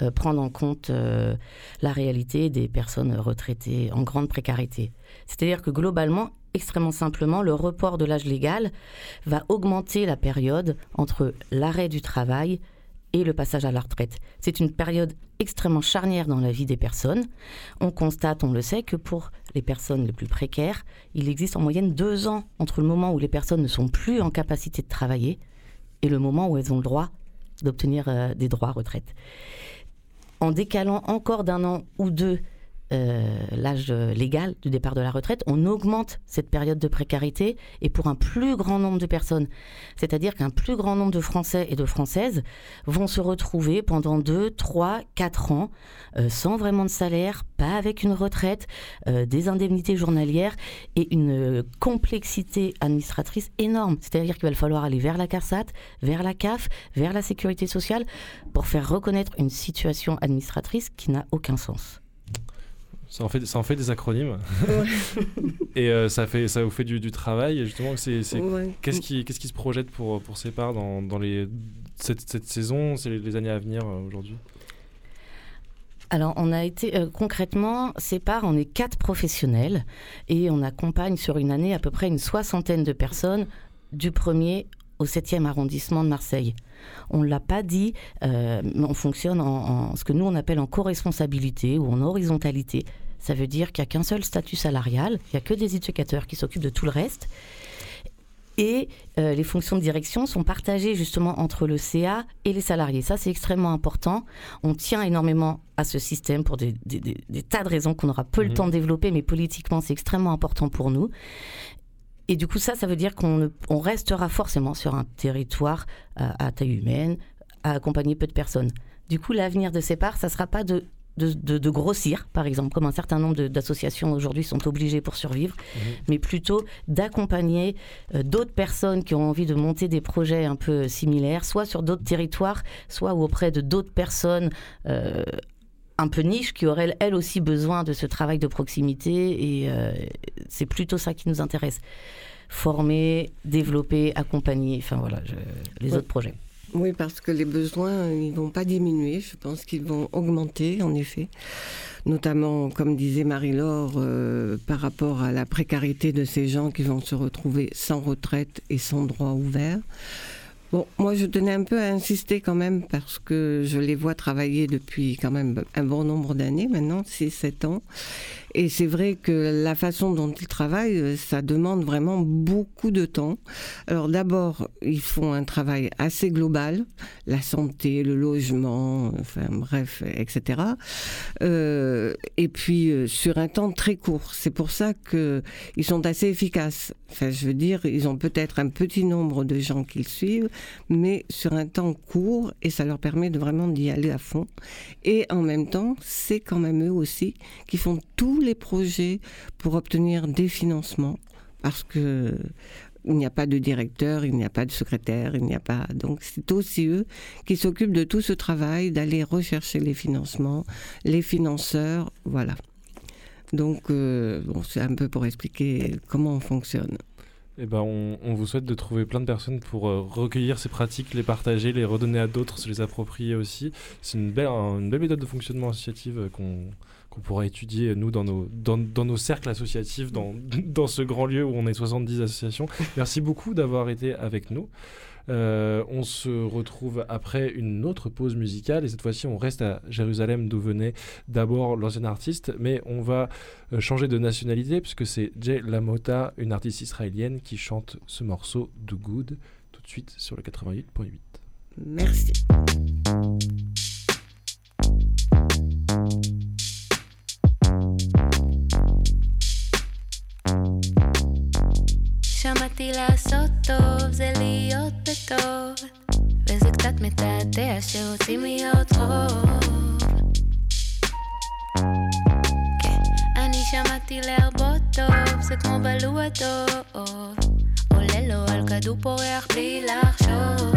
euh, prendre en compte euh, la réalité des personnes retraitées en grande précarité. C'est-à-dire que globalement, extrêmement simplement, le report de l'âge légal va augmenter la période entre l'arrêt du travail et le passage à la retraite. C'est une période extrêmement charnière dans la vie des personnes. On constate, on le sait, que pour les personnes les plus précaires, il existe en moyenne deux ans entre le moment où les personnes ne sont plus en capacité de travailler et le moment où elles ont le droit d'obtenir euh, des droits à retraite. En décalant encore d'un an ou deux l'âge euh, légal du départ de la retraite, on augmente cette période de précarité et pour un plus grand nombre de personnes. C'est-à-dire qu'un plus grand nombre de Français et de Françaises vont se retrouver pendant 2, 3, 4 ans euh, sans vraiment de salaire, pas avec une retraite, euh, des indemnités journalières et une euh, complexité administratrice énorme. C'est-à-dire qu'il va falloir aller vers la CARSAT, vers la CAF, vers la Sécurité sociale pour faire reconnaître une situation administratrice qui n'a aucun sens. Ça en fait, ça en fait des acronymes. [LAUGHS] et euh, ça, fait, ça vous fait du, du travail. Et justement, c'est, c'est- Ouais. qu'est-ce, qui, qu'est-ce qui se projette pour, pour ces parts dans, dans les, cette, cette saison, c'est les, les années à venir euh, aujourd'hui? Alors, on a été euh, concrètement, Sépar, on est quatre professionnels et on accompagne sur une année à peu près une soixantaine de personnes du premier au 7e arrondissement de Marseille. On ne l'a pas dit, euh, mais on fonctionne en, en ce que nous on appelle en co-responsabilité ou en horizontalité. Ça veut dire qu'il n'y a qu'un seul statut salarial, il n'y a que des éducateurs qui s'occupent de tout le reste. Et euh, les fonctions de direction sont partagées justement entre le CA et les salariés. Ça, c'est extrêmement important. On tient énormément à ce système pour des, des- des- des tas de raisons qu'on aura peu le Mhm. temps de développer, mais politiquement, c'est extrêmement important pour nous. Et du coup, ça, ça veut dire qu'on on restera forcément sur un territoire euh, à taille humaine, à accompagner peu de personnes. Du coup, l'avenir de CEPAR, ça ne sera pas de, de, de- de grossir, par exemple, comme un certain nombre d'associations aujourd'hui sont obligées pour survivre, mais plutôt d'accompagner euh, d'autres personnes qui ont envie de monter des projets un peu similaires, soit sur d'autres territoires, soit auprès de d'autres personnes euh, un peu niches qui auraient elles aussi besoin de ce travail de proximité. Et euh, c'est plutôt ça qui nous intéresse. Former, développer, accompagner, enfin voilà, je- les Ouais. autres projets. Oui, parce que les besoins, ils vont pas diminuer. Je pense qu'ils vont augmenter, en effet. Notamment, comme disait Marie-Laure, euh, par rapport à la précarité de ces gens qui vont se retrouver sans retraite et sans droit ouvert. Bon, moi, je tenais un peu à insister quand même parce que je les vois travailler depuis quand même un bon nombre d'années maintenant, 6-7 ans. Et c'est vrai que la façon dont ils travaillent, euh, ça demande vraiment beaucoup de temps. Alors d'abord, ils font un travail assez global, la santé, le logement, enfin bref, etc. Euh, et puis euh, sur un temps très court. C'est pour ça que ils sont assez efficaces. Enfin, je veux dire, ils ont peut-être un petit nombre de gens qu'ils suivent, mais sur un temps court, et ça leur permet de vraiment d'y aller à fond. Et en même temps, c'est quand même eux aussi qui font tous les projets pour obtenir des financements, parce que il n'y a pas de directeur, il n'y a pas de secrétaire, il n'y a pas. Donc c'est aussi eux qui s'occupent de tout ce travail, d'aller rechercher les financements, les financeurs, voilà. Donc euh, bon, c'est un peu pour expliquer comment on fonctionne. Eh ben, on, vous souhaite de trouver plein de personnes pour euh, recueillir ces pratiques, les partager, les redonner à d'autres, se les approprier aussi. C'est une belle, un- une belle méthode de fonctionnement associative euh, qu'on qu'on pourra étudier, nous, dans nos, cercles associatifs, [LAUGHS] dans, ce grand lieu où on est 70 associations. Merci beaucoup d'avoir été avec nous. Euh, on se retrouve après une autre pause musicale et cette fois-ci on reste à Jérusalem d'où venait d'abord l'ancien artiste mais on va euh, changer de nationalité puisque c'est Jay Lamota, une artiste israélienne qui chante ce morceau Do Good tout de suite sur le 88.8. Merci. שמעתי לעשות טוב זה להיות בטוב וזה קצת מתעתע שרוצים להיות רוב. כן, אני שמעתי להרבות טוב זה כמו בלוע טוב עולה לו על כדור פורח בלי לחשוב.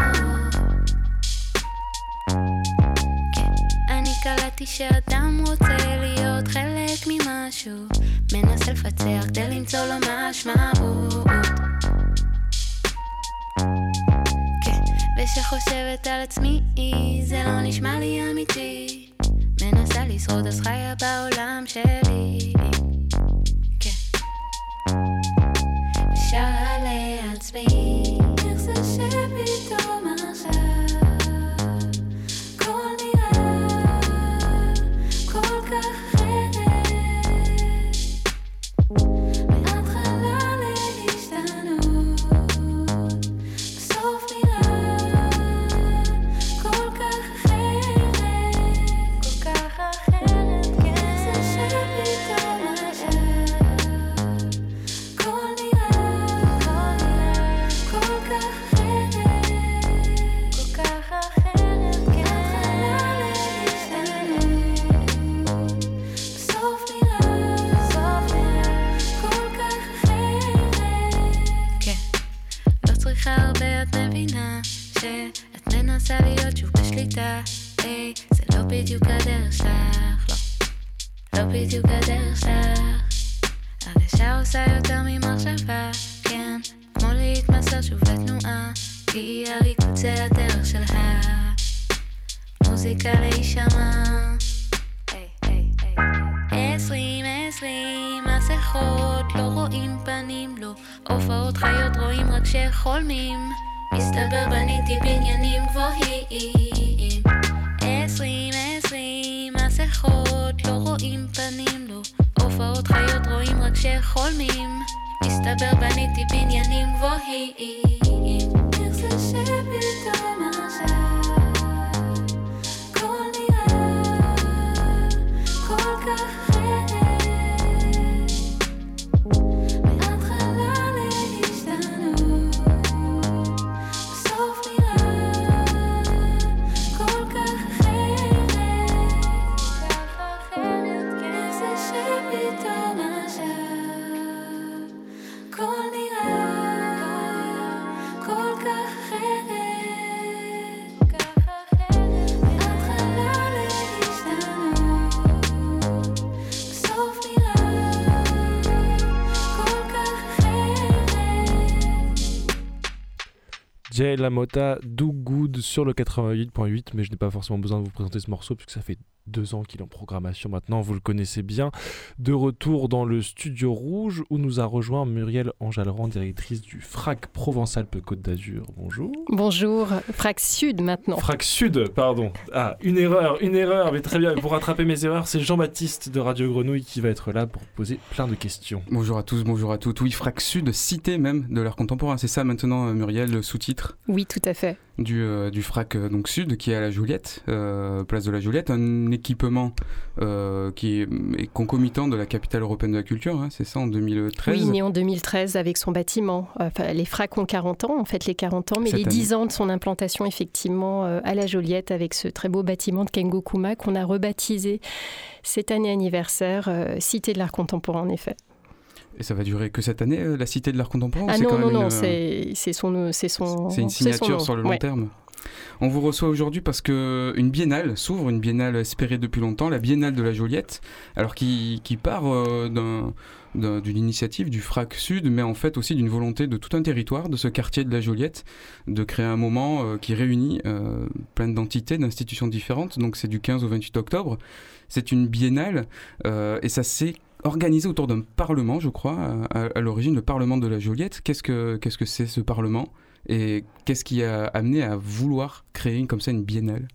כן, קלטתי שאדם רוצה להיות חלק ממשהו מנסה לפצח כדי למצוא לו משמעות ושחושבת על עצמי זה לא נשמע לי אמיתי. מנסה לשרוד אז חיה בעולם שלי. כן. ושרה לעצמי Jay Lamota, Do Good sur le 88.8, mais je n'ai pas forcément besoin de vous présenter ce morceau puisque ça fait deux ans qu'il est en programmation maintenant, vous le connaissez bien. De retour dans le studio rouge où nous a rejoint Muriel Anjalran, directrice du FRAC Provence-Alpes-Côte d'Azur. Bonjour. Bonjour, Frac Sud maintenant. FRAC Sud, pardon. Ah, une erreur, une erreur, mais très bien. Pour rattraper mes erreurs, c'est Jean-Baptiste de Radio Grenouille qui va être là pour poser plein de questions. Bonjour à tous, bonjour à toutes. Oui, Frac Sud, cité même de l'art contemporain. C'est ça maintenant, euh, Muriel, le sous-titre? Oui, tout à fait. Du, euh, du Frac euh, donc Sud qui est à la Juliette, euh, place de la Juliette, un équipement qui est, est concomitant de la capitale européenne de la culture, hein, c'est ça en 2013 Oui, né en 2013 avec son bâtiment. Enfin, les Frac ont 40 ans, en fait les 40 ans, mais Cette les 10 ans de son implantation effectivement à la Joliette avec ce très beau bâtiment de Kengokuma qu'on a rebaptisé cette année anniversaire Cité de l'art contemporain en effet. Et ça va durer que cette année, euh, la cité de l'art contemporain Ah non, quand non, même non, une, euh, c'est son, c'est son, C'est une son signature sur le long Ouais. terme. On vous reçoit aujourd'hui parce que une biennale s'ouvre, une biennale espérée depuis longtemps, la biennale de la Joliette, alors qui, qui part euh, d'un- d'un- d'une initiative du FRAC Sud, mais en fait aussi d'une volonté de tout un territoire, de ce quartier de la Joliette, de créer un moment euh, qui réunit euh, plein d'entités, d'institutions différentes. Donc c'est du 15 au 28 octobre. C'est une biennale et ça s'est organisé autour d'un parlement, je crois, à, l'origine, le parlement de la Joliette. Qu'est-ce que c'est ce parlement? Et qu'est-ce qui a amené à vouloir créer comme ça une biennale?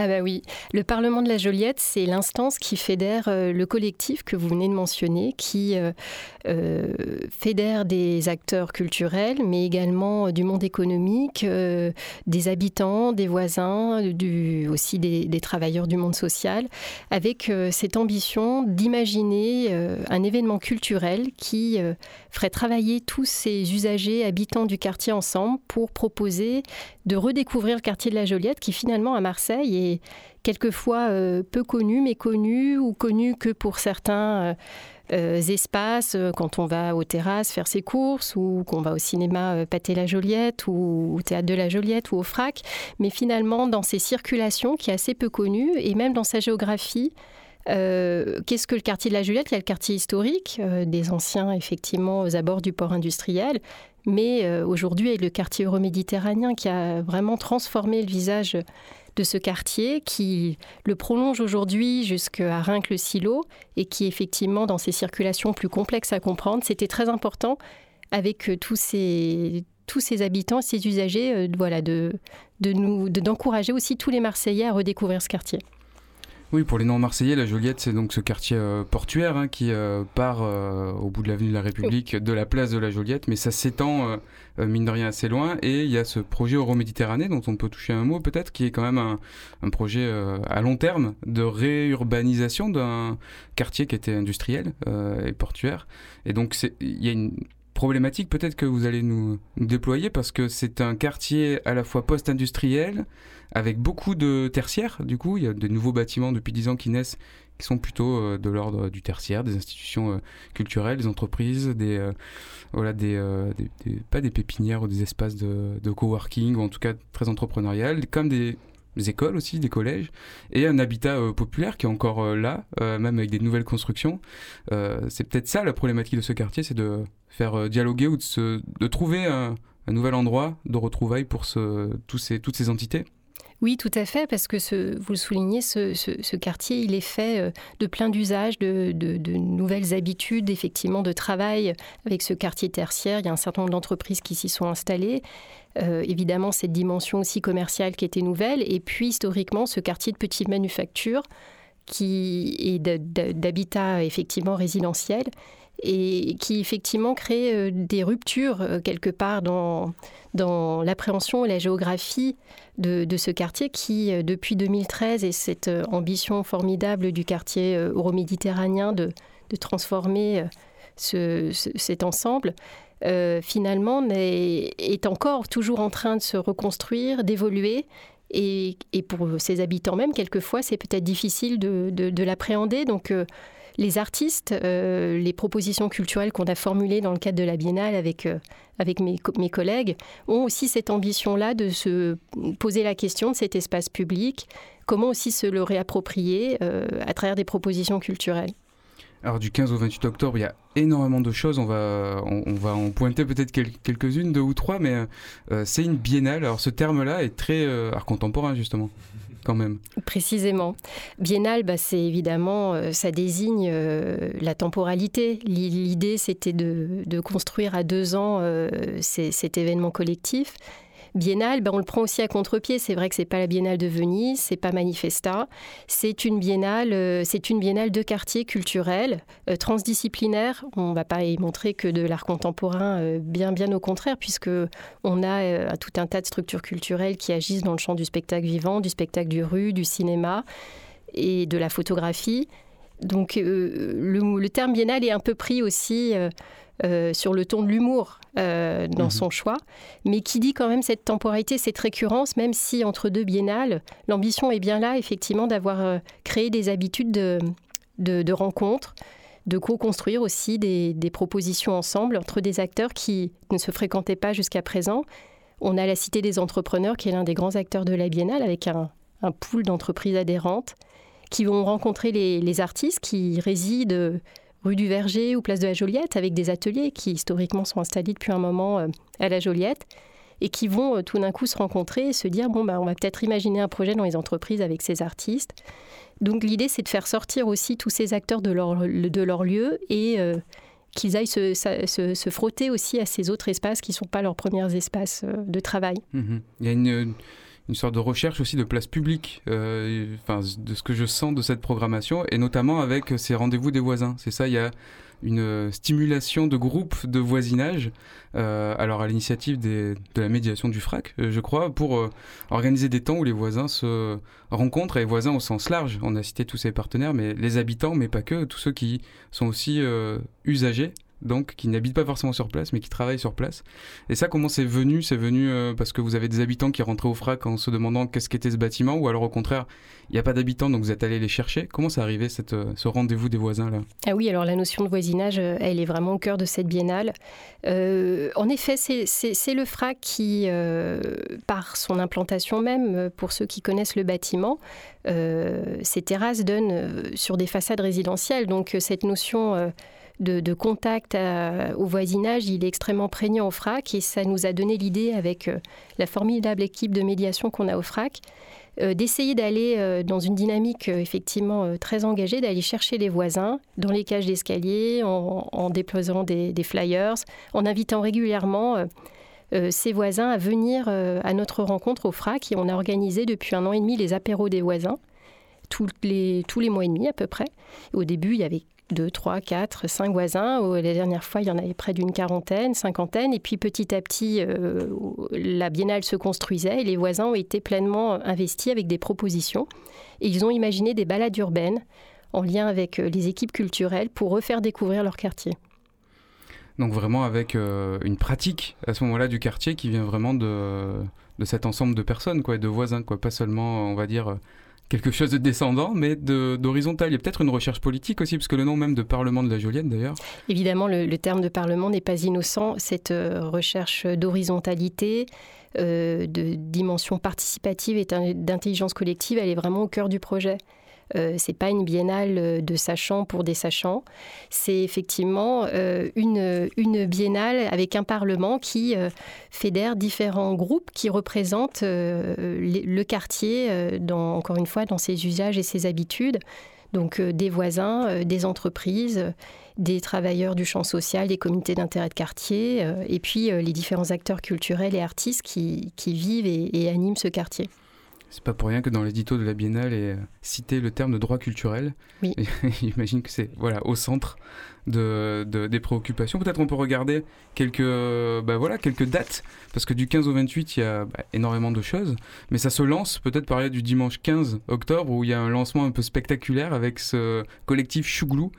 Ah bah oui, le Parlement de la Joliette, c'est l'instance qui fédère euh, le collectif que vous venez de mentionner, qui euh, euh, fédère des acteurs culturels, mais également du monde économique, des habitants, des voisins, aussi des, travailleurs du monde social, avec cette ambition d'imaginer un événement culturel qui ferait travailler tous ces usagers, habitants du quartier ensemble pour proposer de redécouvrir le quartier de la Joliette qui finalement à Marseille est quelquefois euh, peu connu, mais connu ou connu que pour certains euh, euh, espaces, quand on va aux terrasses faire ses courses ou qu'on va au cinéma Pâté la Joliette ou au théâtre de la Joliette ou au FRAC. Mais finalement, dans ces circulations qui est assez peu connue et même dans sa géographie, Qu'est-ce que le quartier de la Juliette Il y a le quartier historique, des anciens, effectivement, aux abords du port industriel. Mais euh, aujourd'hui, il y a le quartier euroméditerranéen qui a vraiment transformé le visage de ce quartier, qui le prolonge aujourd'hui jusqu'à Rinque-le-Silo et qui, effectivement, dans ses circulations plus complexes à comprendre, c'était très important avec euh, tous ces tous ces habitants, ces usagers, euh, voilà, de, de nous, de- d'encourager aussi tous les Marseillais à redécouvrir ce quartier. Oui, pour les non-marseillais, la Joliette, c'est donc ce quartier euh, portuaire hein, qui euh, part euh, au bout de l'avenue de la République, de la place de la Joliette, mais ça s'étend, euh, euh, mine de rien, assez loin. Et il y a ce projet Euroméditerranée, dont on peut toucher un mot peut-être, qui est quand même un, un projet à long terme de réurbanisation d'un quartier qui était industriel et portuaire. Et donc, il y a une problématique peut-être que vous allez nous, déployer parce que c'est un quartier à la fois post-industriel, avec beaucoup de tertiaires, du coup, il y a de nouveaux bâtiments depuis 10 ans qui naissent, qui sont plutôt euh, de l'ordre du tertiaire, des institutions euh, culturelles, des entreprises, des, euh, voilà, des, pas des pépinières ou des espaces de, de coworking, ou en tout cas très entrepreneurial, comme des écoles aussi, des collèges, et un habitat euh, populaire qui est encore euh, là, euh, même avec des nouvelles constructions. C'est peut-être ça la problématique de ce quartier, c'est de faire dialoguer ou de, se, de trouver un, un nouvel endroit de retrouvailles pour ce, tous ces, toutes ces entités. Oui, tout à fait, parce que vous le soulignez, ce, quartier, il est fait euh, de plein d'usages, de, nouvelles habitudes, effectivement, de travail avec ce quartier tertiaire. Il y a un certain nombre d'entreprises qui s'y sont installées. Euh, évidemment, cette dimension aussi commerciale qui était nouvelle. Et puis, historiquement, ce quartier de petite manufacture qui est d'habitat, effectivement, résidentiel et qui effectivement crée euh, des ruptures euh, quelque part dans, dans l'appréhension et la géographie de, ce quartier qui, euh, depuis 2013, et cette ambition formidable du quartier euroméditerranéen de, de transformer ce- ce- cet ensemble, finalement est encore toujours en train de se reconstruire, d'évoluer. Et, et pour ses habitants même, quelquefois, c'est peut-être difficile de, de- de l'appréhender. Donc, les artistes, euh, les propositions culturelles qu'on a formulées dans le cadre de la Biennale avec, euh, avec mes, mes collègues ont aussi cette ambition-là de se poser la question de cet espace public, comment aussi se le réapproprier euh, à travers des propositions culturelles. Alors du 15 au 28 octobre, il y a énormément de choses. On va, on, on va en pointer peut-être quel- quelques-unes, deux ou trois, mais c'est une biennale. Alors ce terme-là est très art contemporain justement, même. Précisément. Biennale, bah, c'est évidemment, euh, ça désigne euh, la temporalité. L'i- L'idée, c'était de, construire à deux ans euh, cet événement collectif. Biennale, bah, on le prend aussi à contre-pied. C'est vrai que c'est pas la Biennale de Venise, c'est pas Manifesta. C'est une biennale, euh, c'est une biennale de quartier culturel, euh, transdisciplinaire. On va pas y montrer que de l'art contemporain, euh, bien, bien au contraire, puisque on a tout un tas de structures culturelles qui agissent dans le champ du spectacle vivant, du spectacle du rue, du cinéma et de la photographie. Donc le, terme biennale est un peu pris aussi euh, sur le ton de l'humour euh, dans Mhm. son choix, mais qui dit quand même cette temporalité, cette récurrence, même si entre deux biennales, l'ambition est bien là, effectivement, d'avoir euh, créé des habitudes de, de, de rencontres, de co-construire aussi des, des propositions ensemble entre des acteurs qui ne se fréquentaient pas jusqu'à présent. On a la Cité des entrepreneurs, qui est l'un des grands acteurs de la biennale, avec un, un pool d'entreprises adhérentes qui vont rencontrer les, les artistes qui résident rue du Verger ou place de la Joliette, avec des ateliers qui historiquement sont installés depuis un moment euh, à la Joliette et qui vont euh, tout d'un coup se rencontrer et se dire bon bah on va peut-être imaginer un projet dans les entreprises avec ces artistes. Donc l'idée c'est de faire sortir aussi tous ces acteurs de leur, de leur lieu et euh, qu'ils aillent se, se- se frotter aussi à ces autres espaces qui ne sont pas leurs premiers espaces de travail. Mhm. Il y a une, une sorte de recherche aussi de place publique, euh, enfin, de ce que je sens de cette programmation, et notamment avec ces rendez-vous des voisins. C'est ça, il y a une euh, stimulation de groupes de voisinage, euh, alors à l'initiative de la médiation du FRAC, je crois, pour organiser des temps où les voisins se rencontrent, et voisins au sens large. On a cité tous ces partenaires, mais les habitants, mais pas que, tous ceux qui sont aussi usagers donc qui n'habitent pas forcément sur place, mais qui travaillent sur place. Et ça, comment c'est venu? C'est venu euh, parce que vous avez des habitants qui rentraient au FRAC en se demandant qu'est-ce qu'était ce bâtiment, ou alors au contraire, il n'y a pas d'habitants, donc vous êtes allé les chercher. Comment c'est arrivé euh, ce rendez-vous des voisins là? Ah oui, alors la notion de voisinage, euh, elle est vraiment au cœur de cette biennale. En effet, c'est- le FRAC qui, par son implantation même, pour ceux qui connaissent le bâtiment, ces terrasses donnent sur des façades résidentielles. Donc cette notion de, contact à- au voisinage, il est extrêmement prégnant au FRAC et ça nous a donné l'idée avec euh, la formidable équipe de médiation qu'on a au FRAC euh, d'essayer d'aller euh, dans une dynamique euh, effectivement euh, très engagée, d'aller chercher les voisins dans les cages d'escalier, en, en déployant des, des flyers, en invitant régulièrement euh, euh, ces voisins à venir euh, à notre rencontre au FRAC. Et on a organisé depuis un an et demi les apéros des voisins, tous les, tous les mois et demi à peu près. Au début, il y avait 2, 3, 4, 5 voisins. Au- La dernière fois, il y en avait près d'une quarantaine, cinquantaine. Et puis petit à petit, euh, la biennale se construisait et les voisins ont été pleinement investis avec des propositions. Ils ont imaginé des balades urbaines en lien avec euh, les équipes culturelles pour refaire découvrir leur quartier. Donc vraiment avec euh, une pratique à ce moment-là du quartier qui vient vraiment de, cet ensemble de personnes, quoi, et de voisins, quoi, pas seulement, on va dire, quelque chose de descendant, mais de- d'horizontal. Il y a peut-être une recherche politique aussi, parce que le nom même de Parlement de la Joliette, d'ailleurs, Évidemment, le, terme de parlement n'est pas innocent. Cette euh, recherche d'horizontalité, euh, de dimension participative et d'in- d'intelligence collective, elle est vraiment au cœur du projet. Euh, c'est pas une biennale euh, de sachants pour des sachants. C'est effectivement euh, une, biennale avec un parlement qui euh, fédère différents groupes qui représentent le quartier, encore une fois, dans ses usages et ses habitudes. Donc des voisins, des entreprises, des travailleurs du champ social, des comités d'intérêt de quartier, et puis les différents acteurs culturels et artistes qui, vivent et animent ce quartier. C'est pas pour rien que dans l'édito de la Biennale est euh, cité le terme de droit culturel. Oui. [LAUGHS] J'imagine que c'est voilà, au centre de, de- des préoccupations. Peut-être on peut regarder quelques, bah voilà, quelques dates, parce que du 15 au 28, il y a bah, énormément de choses. Mais ça se lance peut-être parler du dimanche 15 octobre, où il y a un lancement un peu spectaculaire avec ce collectif Chouglou,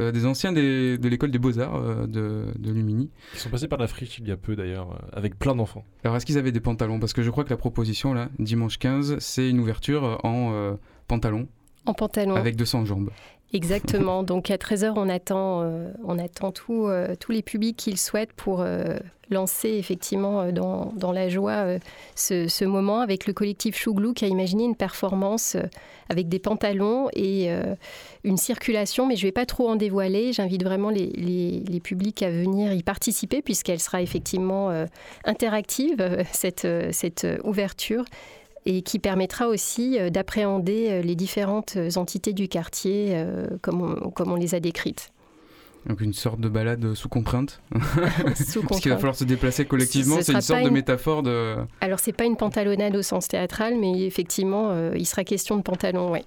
euh, des anciens des- de l'école des beaux-arts euh, de, de Lumini. Ils sont passés par la friche il y a peu d'ailleurs, euh, avec plein d'enfants. Alors, est-ce qu'ils avaient des pantalons? Parce que je crois que la proposition, là, dimanche 15, c'est une ouverture en euh, pantalon En pantalon. avec 200 jambes. Exactement. Donc à 13h, on attend, euh, on attend tout, euh, tous les publics qui le souhaitent pour euh, lancer effectivement dans, dans la joie ce, moment avec le collectif Chouglou qui a imaginé une performance avec des pantalons et une circulation, mais je ne vais pas trop en dévoiler. J'invite vraiment les, les- les publics à venir y participer puisqu'elle sera effectivement interactive, cette, cette ouverture et qui permettra aussi euh, d'appréhender euh, les différentes euh, entités du quartier comme, on, comme on les a décrites. Donc une sorte de balade sous contrainte. [LAUGHS] Sous Parce qu'il va falloir se déplacer collectivement. Ce C'est une sorte de métaphore de... Alors c'est pas une pantalonnade au sens théâtral, mais effectivement, euh, il sera question de pantalon, ouais.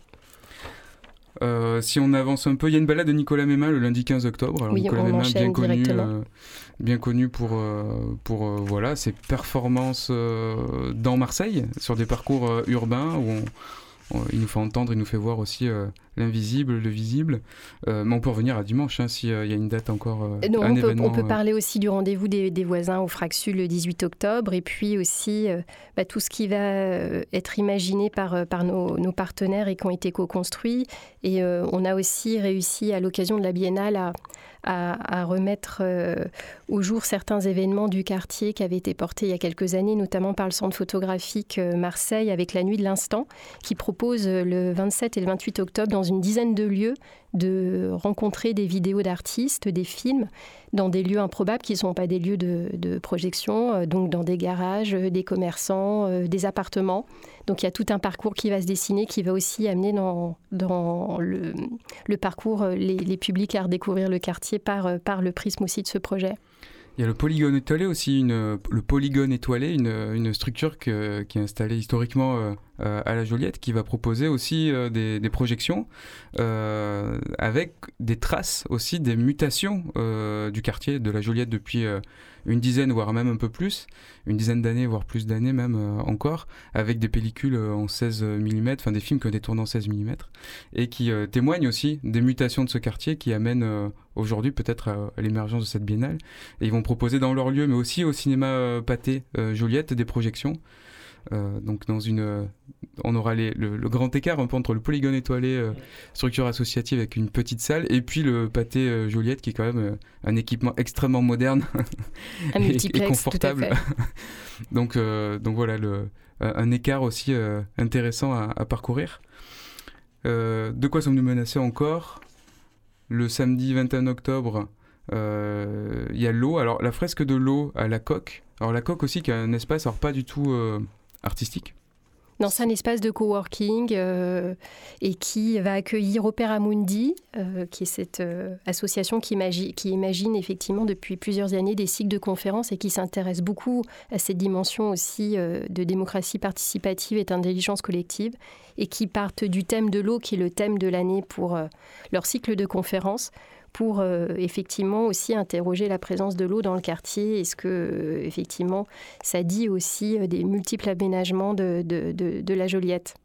Euh, si on avance un peu, il y a une balade de Nicolas Mémin le lundi 15 octobre. Alors, Oui, Nicolas enchaîne bien connu, euh, bien connu pour, euh, pour voilà, ses performances dans Marseille, sur des parcours urbains où on- on- il nous fait entendre, il nous fait voir aussi l'invisible, le visible. Euh, mais on peut revenir à dimanche hein, s'il y a une date encore, euh, Non, un on, peut, événement. on peut euh, parler aussi du rendez-vous des, des voisins au Fraxu le 18 octobre et puis aussi euh, bah, tout ce qui va euh, être imaginé par, euh, par nos, nos partenaires et qui ont été co-construits. Et euh, on a aussi réussi à l'occasion de la biennale à, à- à remettre euh, au jour certains événements du quartier qui avaient été portés il y a quelques années, notamment par le centre photographique euh, Marseille avec la Nuit de l'Instant, qui propose euh, le 27 et le 28 octobre dans une dizaine de lieux de rencontrer des vidéos d'artistes, des films, dans des lieux improbables qui ne sont pas des lieux de, projection, euh, donc dans des garages, euh, des commerçants, euh, des appartements. Donc il y a tout un parcours qui va se dessiner, qui va aussi amener dans, dans le, parcours les, publics à redécouvrir le quartier par, par le prisme aussi de ce projet. Il y a le polygone étoilé aussi, une, le polygone étoilé, une, une structure que- qui est installée historiquement à la Joliette, qui va proposer aussi euh, des, projections euh, avec des traces aussi des mutations euh, du quartier de la Joliette depuis euh, une dizaine, voire même un peu plus, une dizaine d'années, voire plus d'années même euh, encore, avec des pellicules euh, en 16 mm, enfin des films qui ont des tournants en 16 mm, et qui euh, témoignent aussi des mutations de ce quartier qui amènent euh, aujourd'hui peut-être à, à l'émergence de cette biennale. Et ils vont proposer dans leur lieu, mais aussi au cinéma euh, Pâté euh, Joliette, des projections. Euh, donc dans une, euh, on aura les- le, le grand écart un peu entre le polygone étoilé, euh, structure associative avec une petite salle, et puis le pâté Joliette qui est quand même un équipement extrêmement moderne Un [LAUGHS] et- confortable. [LAUGHS] donc, donc voilà, le, un écart aussi intéressant à, à parcourir. De quoi sommes-nous menacés encore? Le samedi 21 octobre, il y a l'eau. Alors la fresque de l'eau à la coque. Alors la coque aussi qui a un espace, alors pas du tout artistique. C'est un espace de coworking euh, et qui va accueillir Opera Mundi, euh, qui est cette euh, association qui, imagi- qui imagine effectivement depuis plusieurs années des cycles de conférences et qui s'intéresse beaucoup à cette dimension aussi de démocratie participative et d'intelligence collective et qui partent du thème de l'eau qui est le thème de l'année pour leur cycle de conférences pour euh, effectivement aussi interroger la présence de l'eau dans le quartier. Est-ce que euh, effectivement ça dit aussi euh, des multiples aménagements de, de, de- de la Joliette?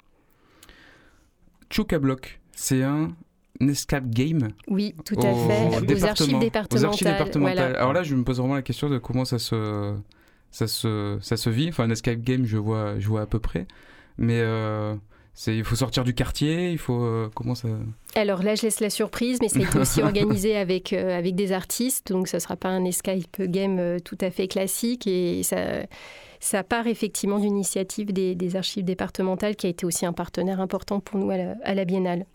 Choc Block, c'est un escape game? Oui, tout à fait. Aux archives Aux départementales. archives départementales. voilà. Alors là, je me pose vraiment la question de comment ça se, ça se, ça se vit. Enfin, un escape game, je vois, je vois à peu près. Mais euh, c'est, il faut sortir du quartier, il faut. euh, comment ça. Alors là, je laisse la surprise, mais ça a été aussi [LAUGHS] organisé avec, euh, avec des artistes, donc ce ne sera pas un escape game euh, tout à fait classique. Et ça, ça part effectivement d'une initiative des, des archives départementales qui a été aussi un partenaire important pour nous à la, à la Biennale.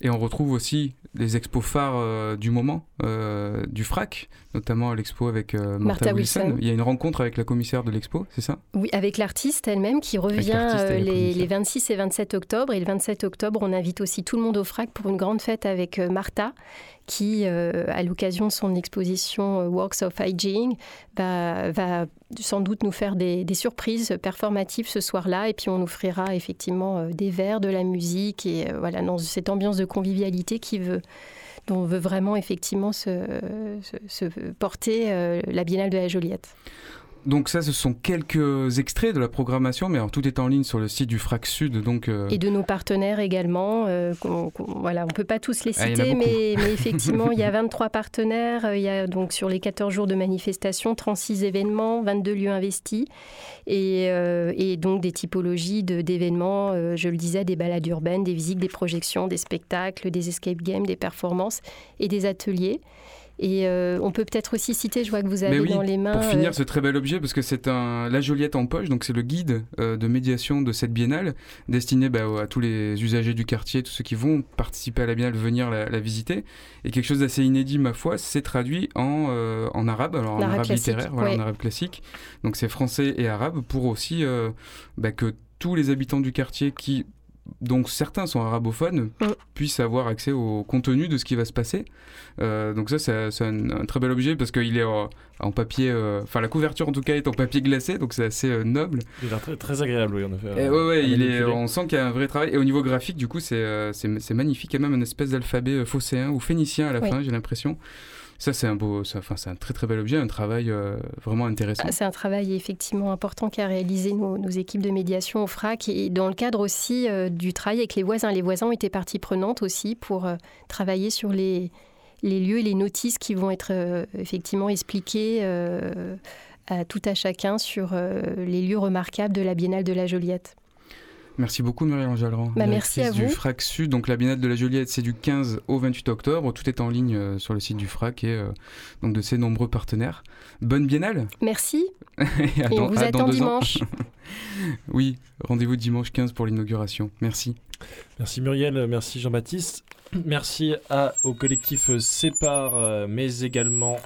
Et on retrouve aussi les expos phares euh, du moment, euh, du FRAC, notamment l'expo avec euh, Martha, Martha Wilson. Wilson. Il y a une rencontre avec la commissaire de l'expo, c'est ça? Oui, avec l'artiste elle-même qui revient les, les 26 et 27 octobre. Et le 27 octobre, on invite aussi tout le monde au FRAC pour une grande fête avec Martha, qui, euh, à l'occasion de son exposition euh, Works of Hygiene, va, sans doute nous faire des, surprises performatives ce soir-là. Et puis on offrira effectivement euh, des verres, de la musique, et voilà, dans cette ambiance de convivialité qui veut dont veut vraiment effectivement se, porter la Biennale de la Joliette. Donc ça, ce sont quelques extraits de la programmation, mais alors tout est en ligne sur le site du FRAC Sud, donc... euh, Et de nos partenaires également. euh, qu'on- voilà, on ne peut pas tous les Ah, citer, mais, mais [LAUGHS] effectivement, il y a 23 partenaires. euh, Il y a donc sur les 14 jours de manifestation, 36 événements, 22 lieux investis. Et, euh, et donc des typologies d'événements, je le disais, des balades urbaines, des visites, des projections, des spectacles, des escape games, des performances et des ateliers. Et euh, on peut peut-être aussi citer, je vois que vous avez oui, dans les mains. pour finir euh, ce très bel objet, parce que c'est un la Joliette en poche, donc c'est le guide euh, de médiation de cette biennale, destiné bah, à tous les usagers du quartier, tous ceux qui vont participer à la biennale, venir la, la visiter. Et quelque chose d'assez inédit, ma foi, c'est traduit en, euh, en arabe, alors en arabe classique, littéraire, voilà, ouais. en arabe classique. Donc c'est français et arabe, pour aussi euh, bah, que tous les habitants du quartier qui donc certains sont arabophones, Mm. puissent avoir accès au contenu de ce qui va se passer. Euh, donc ça, c'est un, un très bel objet parce qu'il est en, en papier, euh, enfin la couverture en tout cas est en papier glacé, donc c'est assez euh, noble. Il a l'air très, très agréable, oui, en effet. Et euh, ouais, ouais, il est, on sent qu'il y a un vrai travail. Et au niveau graphique, du coup, c'est euh, magnifique. Il y a même une espèce d'alphabet phocéen ou phénicien à la Oui. fin, j'ai l'impression. Ça, c'est un beau, enfin, c'est un très très bel objet, un travail euh, vraiment intéressant. Ah, C'est un travail effectivement important qu'a réalisé nos, équipes de médiation au FRAC et dans le cadre aussi euh, du travail avec les voisins. Les voisins ont été partie prenante aussi pour euh, travailler sur les, lieux et les notices qui vont être effectivement expliquées à tout à chacun sur les lieux remarquables de la Biennale de la Joliette. Merci beaucoup Muriel Angelran. Bah, merci à directrice du vous. FRAC Sud. Donc la Biennale de la Joliette, c'est du 15 au 28 octobre. Tout est en ligne euh, sur le site du FRAC et euh, donc de ses nombreux partenaires. Bonne Biennale Merci [LAUGHS] et, à et dans- on vous à attend deux ans. dimanche. [LAUGHS] oui, rendez-vous dimanche 15 pour l'inauguration. Merci. Merci Muriel, merci Jean-Baptiste. Merci à, au collectif Sépare, euh, mais également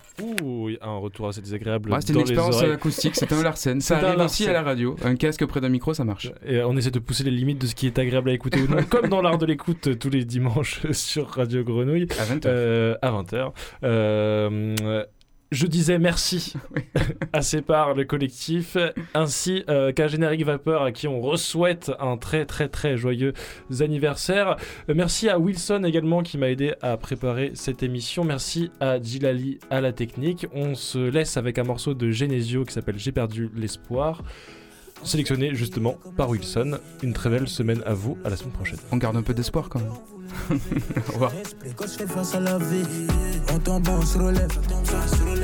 ouh, un retour assez désagréable. C'était une expérience acoustique, c'était un Larsen. [LAUGHS] Ça arrive aussi à la radio. Un casque près d'un micro, ça marche. Et on essaie de pousser les limites de ce qui est agréable à écouter ou non, comme dans l'art de l'écoute euh, tous les dimanches [LAUGHS] sur Radio Grenouille À 20h. euh, à 20h. Euh, je disais merci [LAUGHS] [LAUGHS] à Sépare, le collectif, ainsi euh, qu'à Générique Vapeur, à qui on re-souhaite un très très très joyeux anniversaire. Euh, merci à Wilson également qui m'a aidé à préparer cette émission. Merci à Gilali à la technique. On se laisse avec un morceau de Genesio qui s'appelle J'ai perdu l'espoir, sélectionné justement par Wilson. Une très belle semaine à vous, à la semaine prochaine. On garde un peu d'espoir quand même. [LAUGHS] Au revoir. Quand je fais face à la vie, on tombe, on se relève.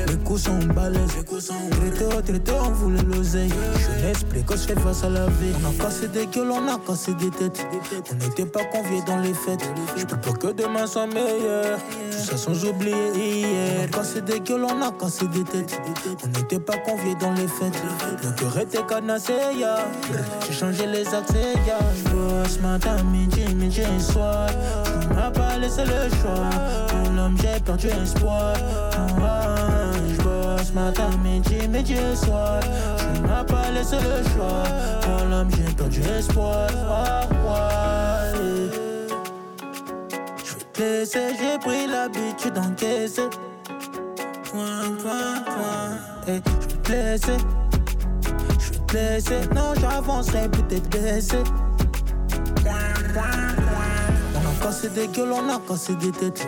Les coups sont balèzes. Traité, traité, on voulait l'oseille. Je l'esprit quand je fais face à la vie. On a cassé des gueules, on a cassé des têtes. On n'était pas conviés dans les fêtes. Je peux pas que demain soit meilleur. Tout ça sans oublier hier. On a cassé des gueules, on a cassé des têtes. On n'était pas conviés dans les fêtes. Le cœur était cadenassé, ya. J'ai changé les accès, ya. Bosse matin, midi, midi et soir. Tu m'as pas laissé le choix. Pour l'homme, j'ai perdu espoir. Je bosse matin, midi, midi et soir. Tu m'as pas laissé le choix. Pour l'homme, j'ai perdu espoir. Ah, ouais. Je vais te laisser, j'ai pris l'habitude d'encaisser. Point, point, point. Et je vais te laisser. Je vais te laisser. Non, j'avancerai peut-être baisser. On a cassé des gueules, on a cassé des têtes.